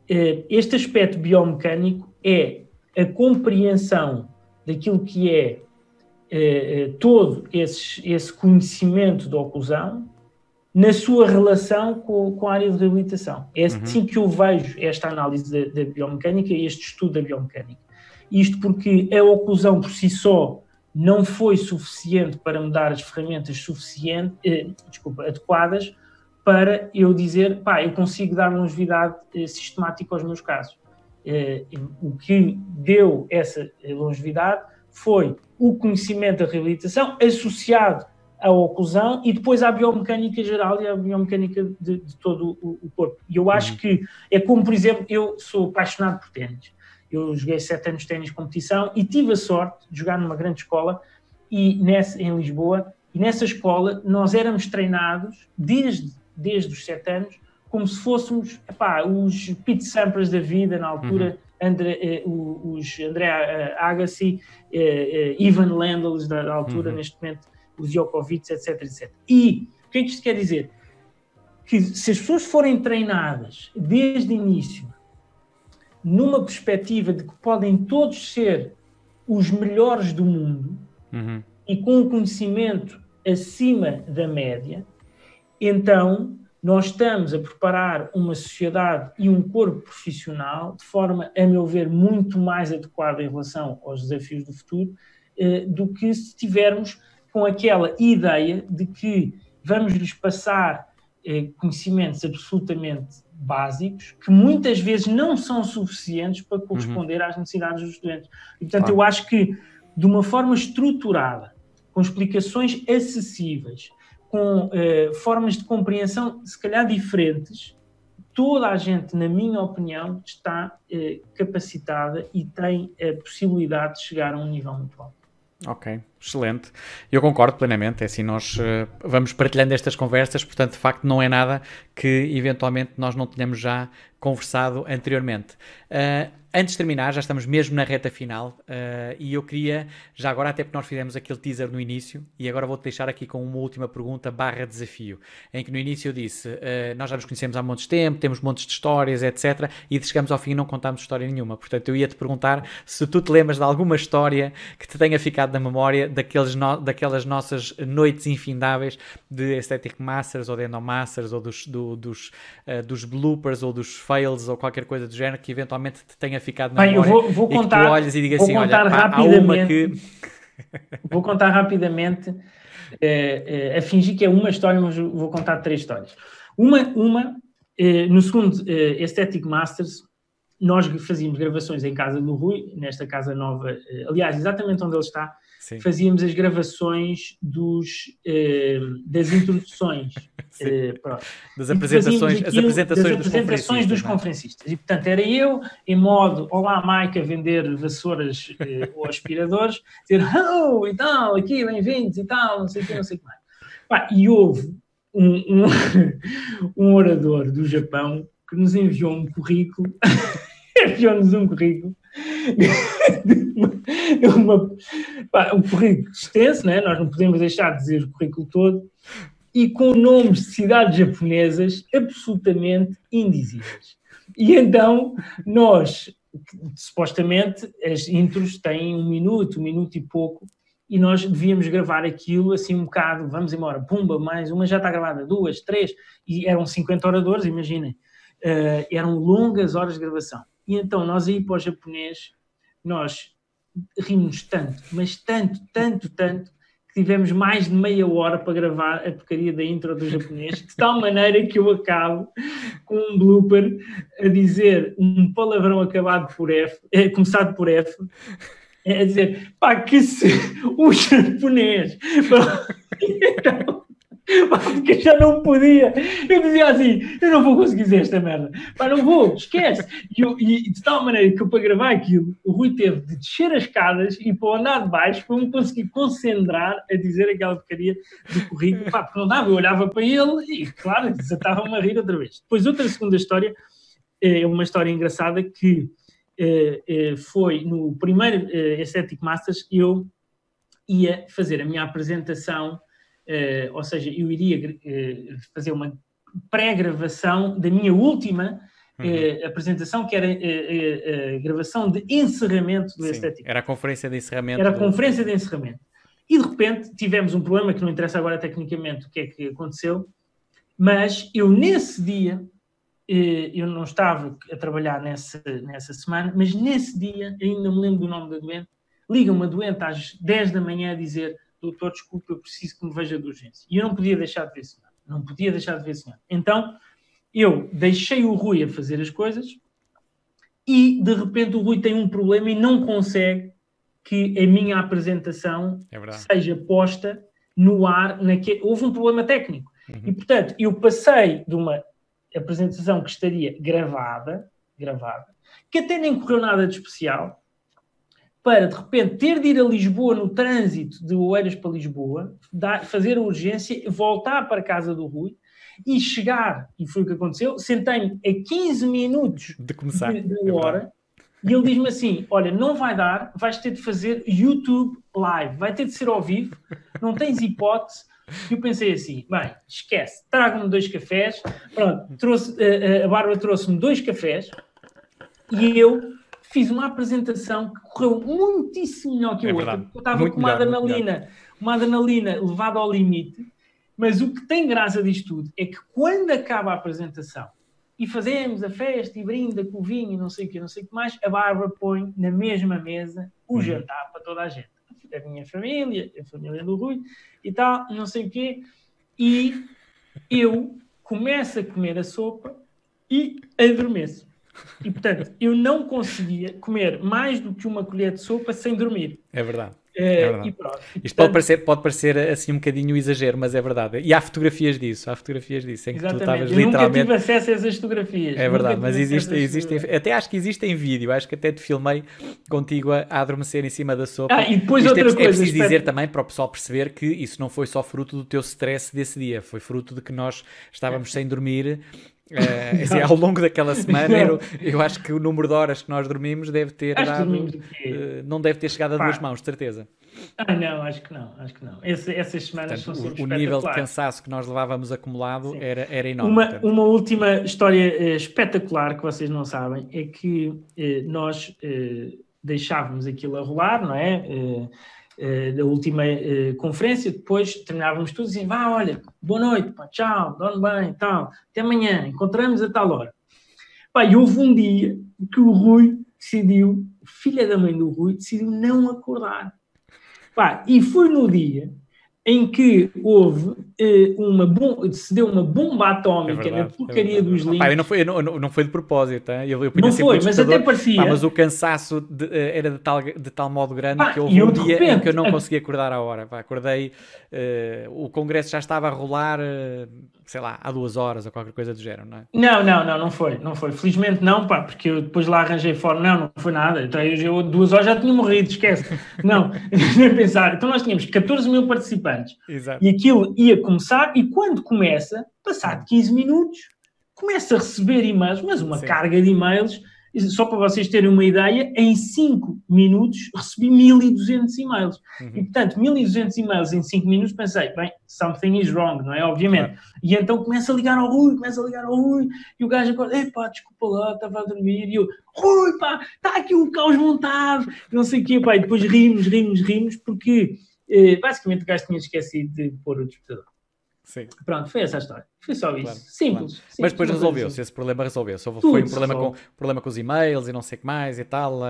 eh, este aspecto biomecânico é a compreensão daquilo que é eh, eh todo esse, esse conhecimento da oclusão na sua relação com, com a área de reabilitação. É uhum. assim que eu vejo esta análise da, da biomecânica e este estudo da biomecânica. Isto porque a oclusão por si só não foi suficiente para me dar as ferramentas suficientes, eh, desculpa, adequadas para eu dizer, pá, eu consigo dar longevidade eh, sistemática aos meus casos. Eh, o que deu essa longevidade foi o conhecimento da reabilitação associado à oclusão e depois à biomecânica geral e à biomecânica de, de todo o, o, corpo. E eu acho uhum. que é como, por exemplo, eu sou apaixonado por ténis. Eu joguei sete anos de ténis competição e tive a sorte de jogar numa grande escola e nessa, em Lisboa. E nessa escola nós éramos treinados desde, desde os sete anos como se fôssemos epá, os Pete Sampras da vida na altura, uhum. André, eh, os André eh, Agassi, eh, eh, Ivan Lendl da, da altura, uhum. neste momento, os Djokovic, etc, etc. E o que é que isto quer dizer? Que se as pessoas forem treinadas desde o início numa perspectiva de que podem todos ser os melhores do mundo uhum. e com um conhecimento acima da média, então nós estamos a preparar uma sociedade e um corpo profissional de forma, a meu ver, muito mais adequada em relação aos desafios do futuro eh, do que se tivermos com aquela ideia de que vamos lhes passar eh, conhecimentos absolutamente básicos que muitas vezes não são suficientes para corresponder uhum. às necessidades dos estudantes. E, portanto, claro. eu acho que de uma forma estruturada, com explicações acessíveis, com eh, formas de compreensão se calhar diferentes, toda a gente, na minha opinião, está eh, capacitada e tem a possibilidade de chegar a um nível muito alto. Ok. Excelente. Eu concordo plenamente. É assim, nós uh, vamos partilhando estas conversas, portanto, de facto, não é nada que eventualmente nós não tenhamos já conversado anteriormente. Uh, antes de terminar, já estamos mesmo na reta final uh, e eu queria, já agora, até porque nós fizemos aquele teaser no início, e agora vou-te deixar aqui com uma última pergunta barra desafio, em que no início eu disse, uh, nós já nos conhecemos há montes de tempo, temos montes de histórias, etc, e chegamos ao fim e não contámos história nenhuma. Portanto, eu ia-te perguntar se tu te lembras de alguma história que te tenha ficado na memória daqueles no, daquelas nossas noites infindáveis de Aesthetic Masters ou de Endomasters ou dos, do, dos, uh, dos bloopers ou dos fails ou qualquer coisa do género que eventualmente te tenha ficado na Bem, memória eu vou, vou contar, e que olhas e digas assim, olha, há uma que... vou contar rapidamente, eh, eh, a fingir que é uma história, mas vou contar três histórias. Uma, uma eh, no segundo eh, Aesthetic Masters, nós fazíamos gravações em casa do Rui, nesta casa nova, aliás, exatamente onde ele está, Sim. fazíamos as gravações dos, eh, das introduções. Eh, das apresentações, aquilo, as apresentações, das apresentações dos, é? conferencistas. E, portanto, era eu, em modo, olá, Mike, a vender vassouras eh, ou aspiradores, dizer, oh, e tal, aqui, bem-vindos e tal, não sei o que, não sei o que mais. Pá, e houve um, um, um orador do Japão que nos enviou um currículo, enviou-nos um currículo uma, pá, um currículo extenso, né? nós não podemos deixar de dizer o currículo todo, e com nomes de cidades japonesas absolutamente indizíveis. E então nós, supostamente, as intros têm um minuto, um minuto e pouco, e nós devíamos gravar aquilo assim um bocado, vamos embora, pumba, mais uma já está gravada, duas, três, e eram 50 oradores, imaginem, uh, eram longas horas de gravação. E então nós aí para o japonês, nós rimos tanto, mas tanto, tanto, tanto, que tivemos mais de meia hora para gravar a porcaria da intro do japonês, de tal maneira que eu acabo com um blooper a dizer um palavrão acabado por F, é, começado por F, a dizer, pá, que se o japonês. então, porque já não podia. Eu dizia assim: eu não vou conseguir dizer esta merda. Pá, não vou, esquece. E, eu, e, de tal maneira que eu, para gravar aquilo, o Rui teve de descer as escadas e para o andar de baixo para me conseguir concentrar a dizer aquela porcaria do currículo. Pá, porque não dava, eu olhava para ele e, claro, desatava-me a rir outra vez. Depois, outra segunda história, é uma história engraçada que é, é, foi no primeiro é, Aesthetic Masters, eu ia fazer a minha apresentação uh, ou seja, eu iria uh, fazer uma pré-gravação da minha última uhum. uh, apresentação, que era a gravação de encerramento do Estético. Era a conferência de encerramento. Era a do... conferência de encerramento. E de repente tivemos um problema que não interessa agora tecnicamente o que é que aconteceu, mas eu nesse dia, eu não estava a trabalhar nessa, nessa semana, mas nesse dia, ainda me lembro do nome da doente, liga uma doente às 10 da manhã a dizer doutor, desculpe, eu preciso que me veja de urgência. E eu não podia deixar de ver senhor. Não podia deixar de ver senhor. Então, eu deixei o Rui a fazer as coisas e, de repente, o Rui tem um problema e não consegue que a minha apresentação é seja posta no ar. Naque... Houve um problema técnico. Uhum. E, portanto, eu passei de uma apresentação que estaria gravada, gravada, que até nem correu nada de especial, para de repente ter de ir a Lisboa no trânsito de Oeiras para Lisboa, dar, fazer a urgência, voltar para a casa do Rui e chegar, e foi o que aconteceu, sentei-me a 15 minutos de começar de, de é hora e ele diz-me assim: Olha, não vai dar, vais ter de fazer YouTube live, vai ter de ser ao vivo, não tens hipótese. E eu pensei assim: bem, esquece, traga-me dois cafés. Pronto, trouxe, a, a Bárbara trouxe-me dois cafés e eu fiz uma apresentação que correu muitíssimo melhor que a é outra. Eu estava muito com uma melhor, adrenalina, uma adrenalina levada ao limite. Mas o que tem graça disto tudo é que quando acaba a apresentação e fazemos a festa e brinda com o vinho e não sei o que, não sei o que mais, a Bárbara põe na mesma mesa o uhum. jantar para toda a gente. A minha família, a família do Rui e tal, não sei o quê. E eu começo a comer a sopa e adormeço. E, portanto, eu não conseguia comer mais do que uma colher de sopa sem dormir. É verdade. É e pronto. Isto pode parecer, pode parecer assim um bocadinho exagero, mas é verdade. E há fotografias disso, há fotografias disso, em que Exatamente. tu estavas literalmente. Nunca tive acesso a essas fotografias. É verdade, mas existe, existem, até acho que existem vídeo, acho que até te filmei contigo a, a adormecer em cima da sopa. Ah, e depois Isto é outra é, coisa. É preciso dizer também para o pessoal perceber que isso não foi só fruto do teu stress desse dia, foi fruto de que nós estávamos sem dormir Uh, assim, ao longo daquela semana, eu, eu, acho que o número de horas que nós dormimos deve ter dado, uh, não deve ter chegado a Pá. duas mãos, de certeza. Ah, não, acho que não, acho que não. Esse, essas semanas portanto, são sempre o, o nível de cansaço que nós levávamos acumulado era, era enorme. Uma, uma última história uh, espetacular que vocês não sabem é que nós deixávamos aquilo a rolar, não é? Eh, da última uh, conferência, depois terminávamos tudo assim, vá, olha, boa noite, pá, tchau, dorme bem, tal, até amanhã, encontramos a tal hora. Pá, e houve um dia que o Rui decidiu, filha da mãe do Rui, decidiu não acordar. Pá, e foi no dia em que houve eh, uma bom, se deu uma bomba atómica é verdade, na é porcaria é dos links. Pá, não, foi, não, não foi de propósito, hein? eu, eu não foi, mas até parecia. Pá, mas o cansaço de, eh, era de tal, de tal modo grande que houve um dia repente, em que eu não conseguia acordar à hora. Pá, acordei, uh, o congresso já estava a rolar, uh, sei lá, há duas horas ou qualquer coisa do género, não é? Não, não, não, não foi, não foi. Felizmente não, pá, porque eu depois lá arranjei fora, não, não foi nada. Então eu, eu duas horas já tinha morrido, esquece. Não, nem pensar. Então nós tínhamos 14 mil participantes Exato. e aquilo ia começar e quando começa, passado 15 minutos, começa a receber e-mails, mas uma Sim. carga de e-mails só para vocês terem uma ideia, em 5 minutos recebi 1200 e-mails. Uhum. E portanto, 1200 e-mails em 5 minutos, pensei, bem, something is wrong, não é? Obviamente. Claro. E então começa a ligar ao Rui, começa a ligar ao Rui, e o gajo acorda, epá, desculpa lá, estava a dormir, e eu, Rui, pá, está aqui um caos montado, não sei o quê, pá, e depois rimos, rimos, rimos, porque eh, basicamente o gajo tinha esquecido de pôr o despertador. Sim. Pronto, foi essa a história. Foi só isso. Claro, simples, claro. Mas depois resolveu-se, esse problema resolveu-se. Foi um problema com, problema com os e-mails e não sei o que mais e tal. Uh,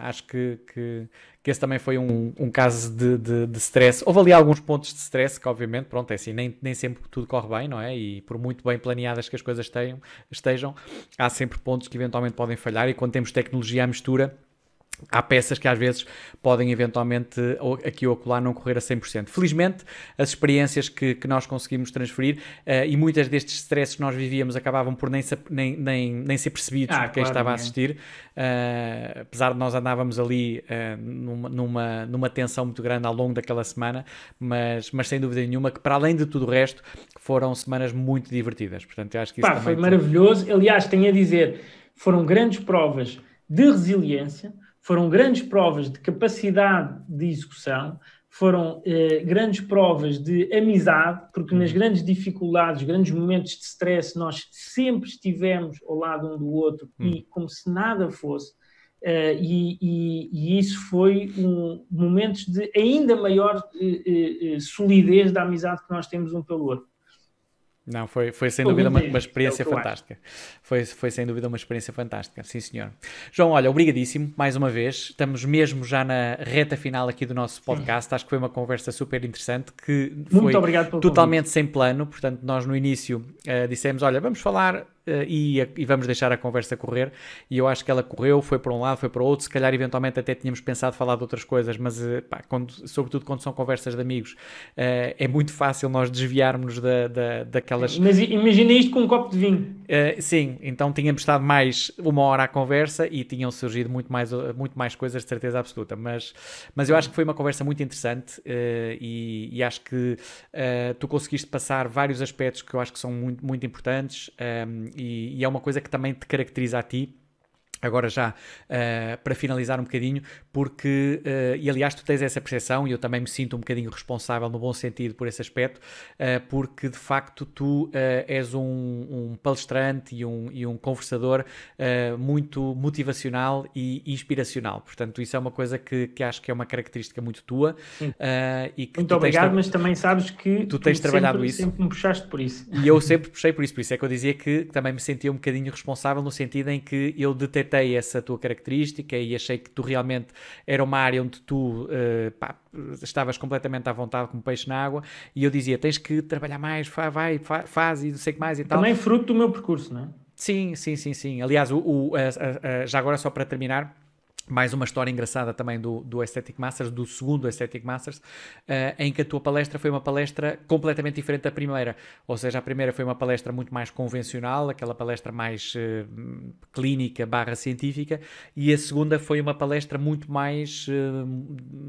acho que, que, que, esse também foi um, um caso de, de, de, stress. Houve ali alguns pontos de stress que, obviamente, pronto, é assim, nem, nem sempre tudo corre bem, não é? E por muito bem planeadas que as coisas tenham, estejam, há sempre pontos que eventualmente podem falhar. E quando temos tecnologia à mistura há peças que às vezes podem eventualmente aqui ou acolá não correr a 100%. Felizmente, as experiências que, que nós conseguimos transferir uh, e muitas destes stresses que nós vivíamos acabavam por nem, nem, nem, nem ser percebidos ah, por quem claro, estava a assistir, uh, apesar de nós andávamos ali uh, numa, numa, numa tensão muito grande ao longo daquela semana, mas, mas sem dúvida nenhuma que para além de tudo o resto, foram semanas muito divertidas. Portanto, eu acho que isso Pá, foi maravilhoso. Aliás, tenho a dizer, foram grandes provas de resiliência, foram grandes provas de capacidade de execução, foram eh, grandes provas de amizade, porque nas uhum. grandes dificuldades, grandes momentos de stress, nós sempre estivemos ao lado um do outro e uhum. como se nada fosse. Uh, e, e, e, isso foi um momentos de ainda maior uh, uh, solidez da amizade que nós temos um pelo outro. Não, foi, foi sem dúvida uma, uma experiência é fantástica. Foi, foi sem dúvida uma experiência fantástica, sim senhor. João, olha, obrigadíssimo mais uma vez. Estamos mesmo já na reta final aqui do nosso podcast. Sim. Acho que foi uma conversa super interessante que foi totalmente convite. sem plano. Portanto, nós no início uh, dissemos: olha, vamos falar e, e, vamos deixar a conversa correr. E eu acho que ela correu, foi para um lado, foi para o outro. Se calhar, eventualmente, até tínhamos pensado falar de outras coisas, mas, uh, pá, quando, sobretudo quando são conversas de amigos, uh, é muito fácil nós desviarmos da, da, daquelas. Mas imagina isto com um copo de vinho. sim, então tínhamos estado mais uma hora à conversa e tinham surgido muito mais, muito mais coisas, de certeza absoluta. Mas, mas eu acho que foi uma conversa muito interessante e, e, acho que tu conseguiste passar vários aspectos que eu acho que são muito, muito importantes. Um, e, e é uma coisa que também te caracteriza a ti Agora já uh, para finalizar um bocadinho, porque, uh, e aliás tu tens essa percepção e eu também me sinto um bocadinho responsável no bom sentido por esse aspecto, uh, porque de facto tu és um, um, palestrante e um, e um conversador muito motivacional e inspiracional, portanto isso é uma coisa que, que acho que é uma característica muito tua. e que muito obrigado, mas também sabes que tu tens tu trabalhado sempre, isso. sempre me puxaste por isso. E eu sempre puxei por isso, por isso é que eu dizia que também me sentia um bocadinho responsável no sentido em que eu detectei detectei essa tua característica e achei que tu realmente era uma área onde tu uh, pá, estavas completamente à vontade como peixe na água e eu dizia, tens que trabalhar mais, vai, vai faz e não sei o que mais e tal. Também fruto do meu percurso, não é? Sim, sim, sim, sim. Aliás, o, o a, a, a, já agora só para terminar, mais uma história engraçada também do, do Aesthetic Masters, do segundo Aesthetic Masters, uh, em que a tua palestra foi uma palestra completamente diferente da primeira. Ou seja, a primeira foi uma palestra muito mais convencional, aquela palestra mais uh, clínica barra científica, e a segunda foi uma palestra muito mais uh,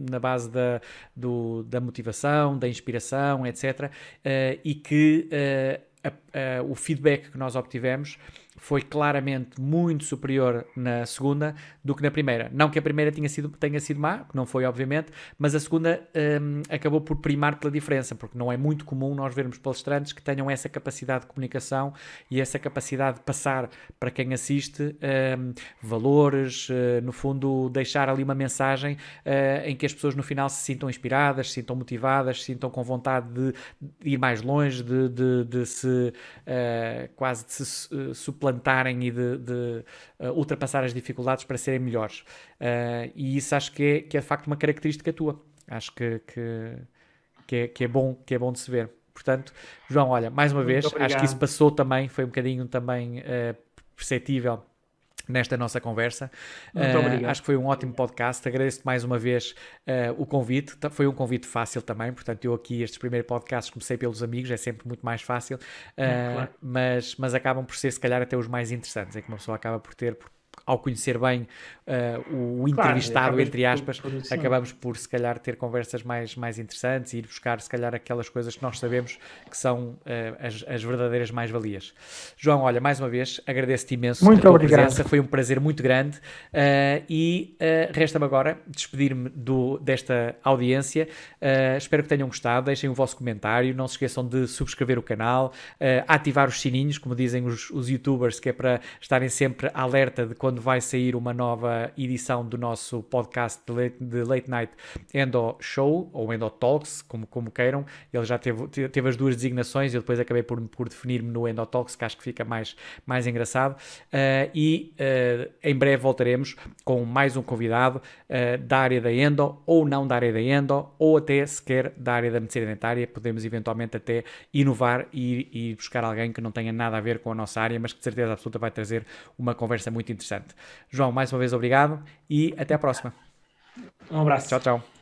na base da, do, da motivação, da inspiração, etc. e que a, a, o feedback que nós obtivemos foi claramente muito superior na segunda do que na primeira. Não que a primeira tenha sido, tenha sido má, que não foi, obviamente, mas a segunda um, acabou por primar pela diferença, porque não é muito comum nós vermos palestrantes que tenham essa capacidade de comunicação e essa capacidade de passar para quem assiste um, valores, uh, no fundo, deixar ali uma mensagem uh, em que as pessoas no final se sintam inspiradas, se sintam motivadas, se sintam com vontade de, ir mais longe, de, de, de se uh, quase de se suplantar plantarem e de, de uh, ultrapassar as dificuldades para serem melhores. Uh, e isso acho que é, que é de facto uma característica tua. Acho que, que, que, é, que, é, bom, que é bom de se ver. Portanto, João, olha, mais uma Muito vez, obrigado. acho que isso passou também, foi um bocadinho também uh, perceptível nesta nossa conversa. Uh, acho que foi um ótimo podcast. Agradeço-te mais uma vez uh, o convite. Foi um convite fácil também, portanto, eu aqui, estes primeiros podcasts, comecei pelos amigos, é sempre muito mais fácil, uh, claro. mas, mas acabam por ser, se calhar, até os mais interessantes. É que uma pessoa acaba por ter, ao conhecer bem uh, o entrevistado, claro, entre aspas, por, por acabamos por se calhar ter conversas mais, mais interessantes e ir buscar se calhar aquelas coisas que nós sabemos que são uh, as, as verdadeiras mais-valias. João, olha, mais uma vez, agradeço-te imenso muito a obrigado. presença, foi um prazer muito grande uh, e resta-me agora despedir-me desta audiência. espero que tenham gostado, deixem o vosso comentário, não se esqueçam de subscrever o canal, ativar os sininhos, como dizem os, os youtubers, que é para estarem sempre alerta de quando vai sair uma nova edição do nosso podcast de Late, de late Night Endo Show, ou Endo Talks, como, como queiram. Ele já teve, teve as duas designações, eu depois acabei por, por definir-me no Endo Talks, que acho que fica mais, mais engraçado. Uh, e uh, em breve voltaremos com mais um convidado uh, da área da Endo, ou não da área da Endo, ou até sequer da área da medicina dentária. Podemos eventualmente até inovar e, e buscar alguém que não tenha nada a ver com a nossa área, mas que de certeza absoluta vai trazer uma conversa muito interessante. João, mais uma vez obrigado e até a próxima. Um abraço. Tchau, tchau.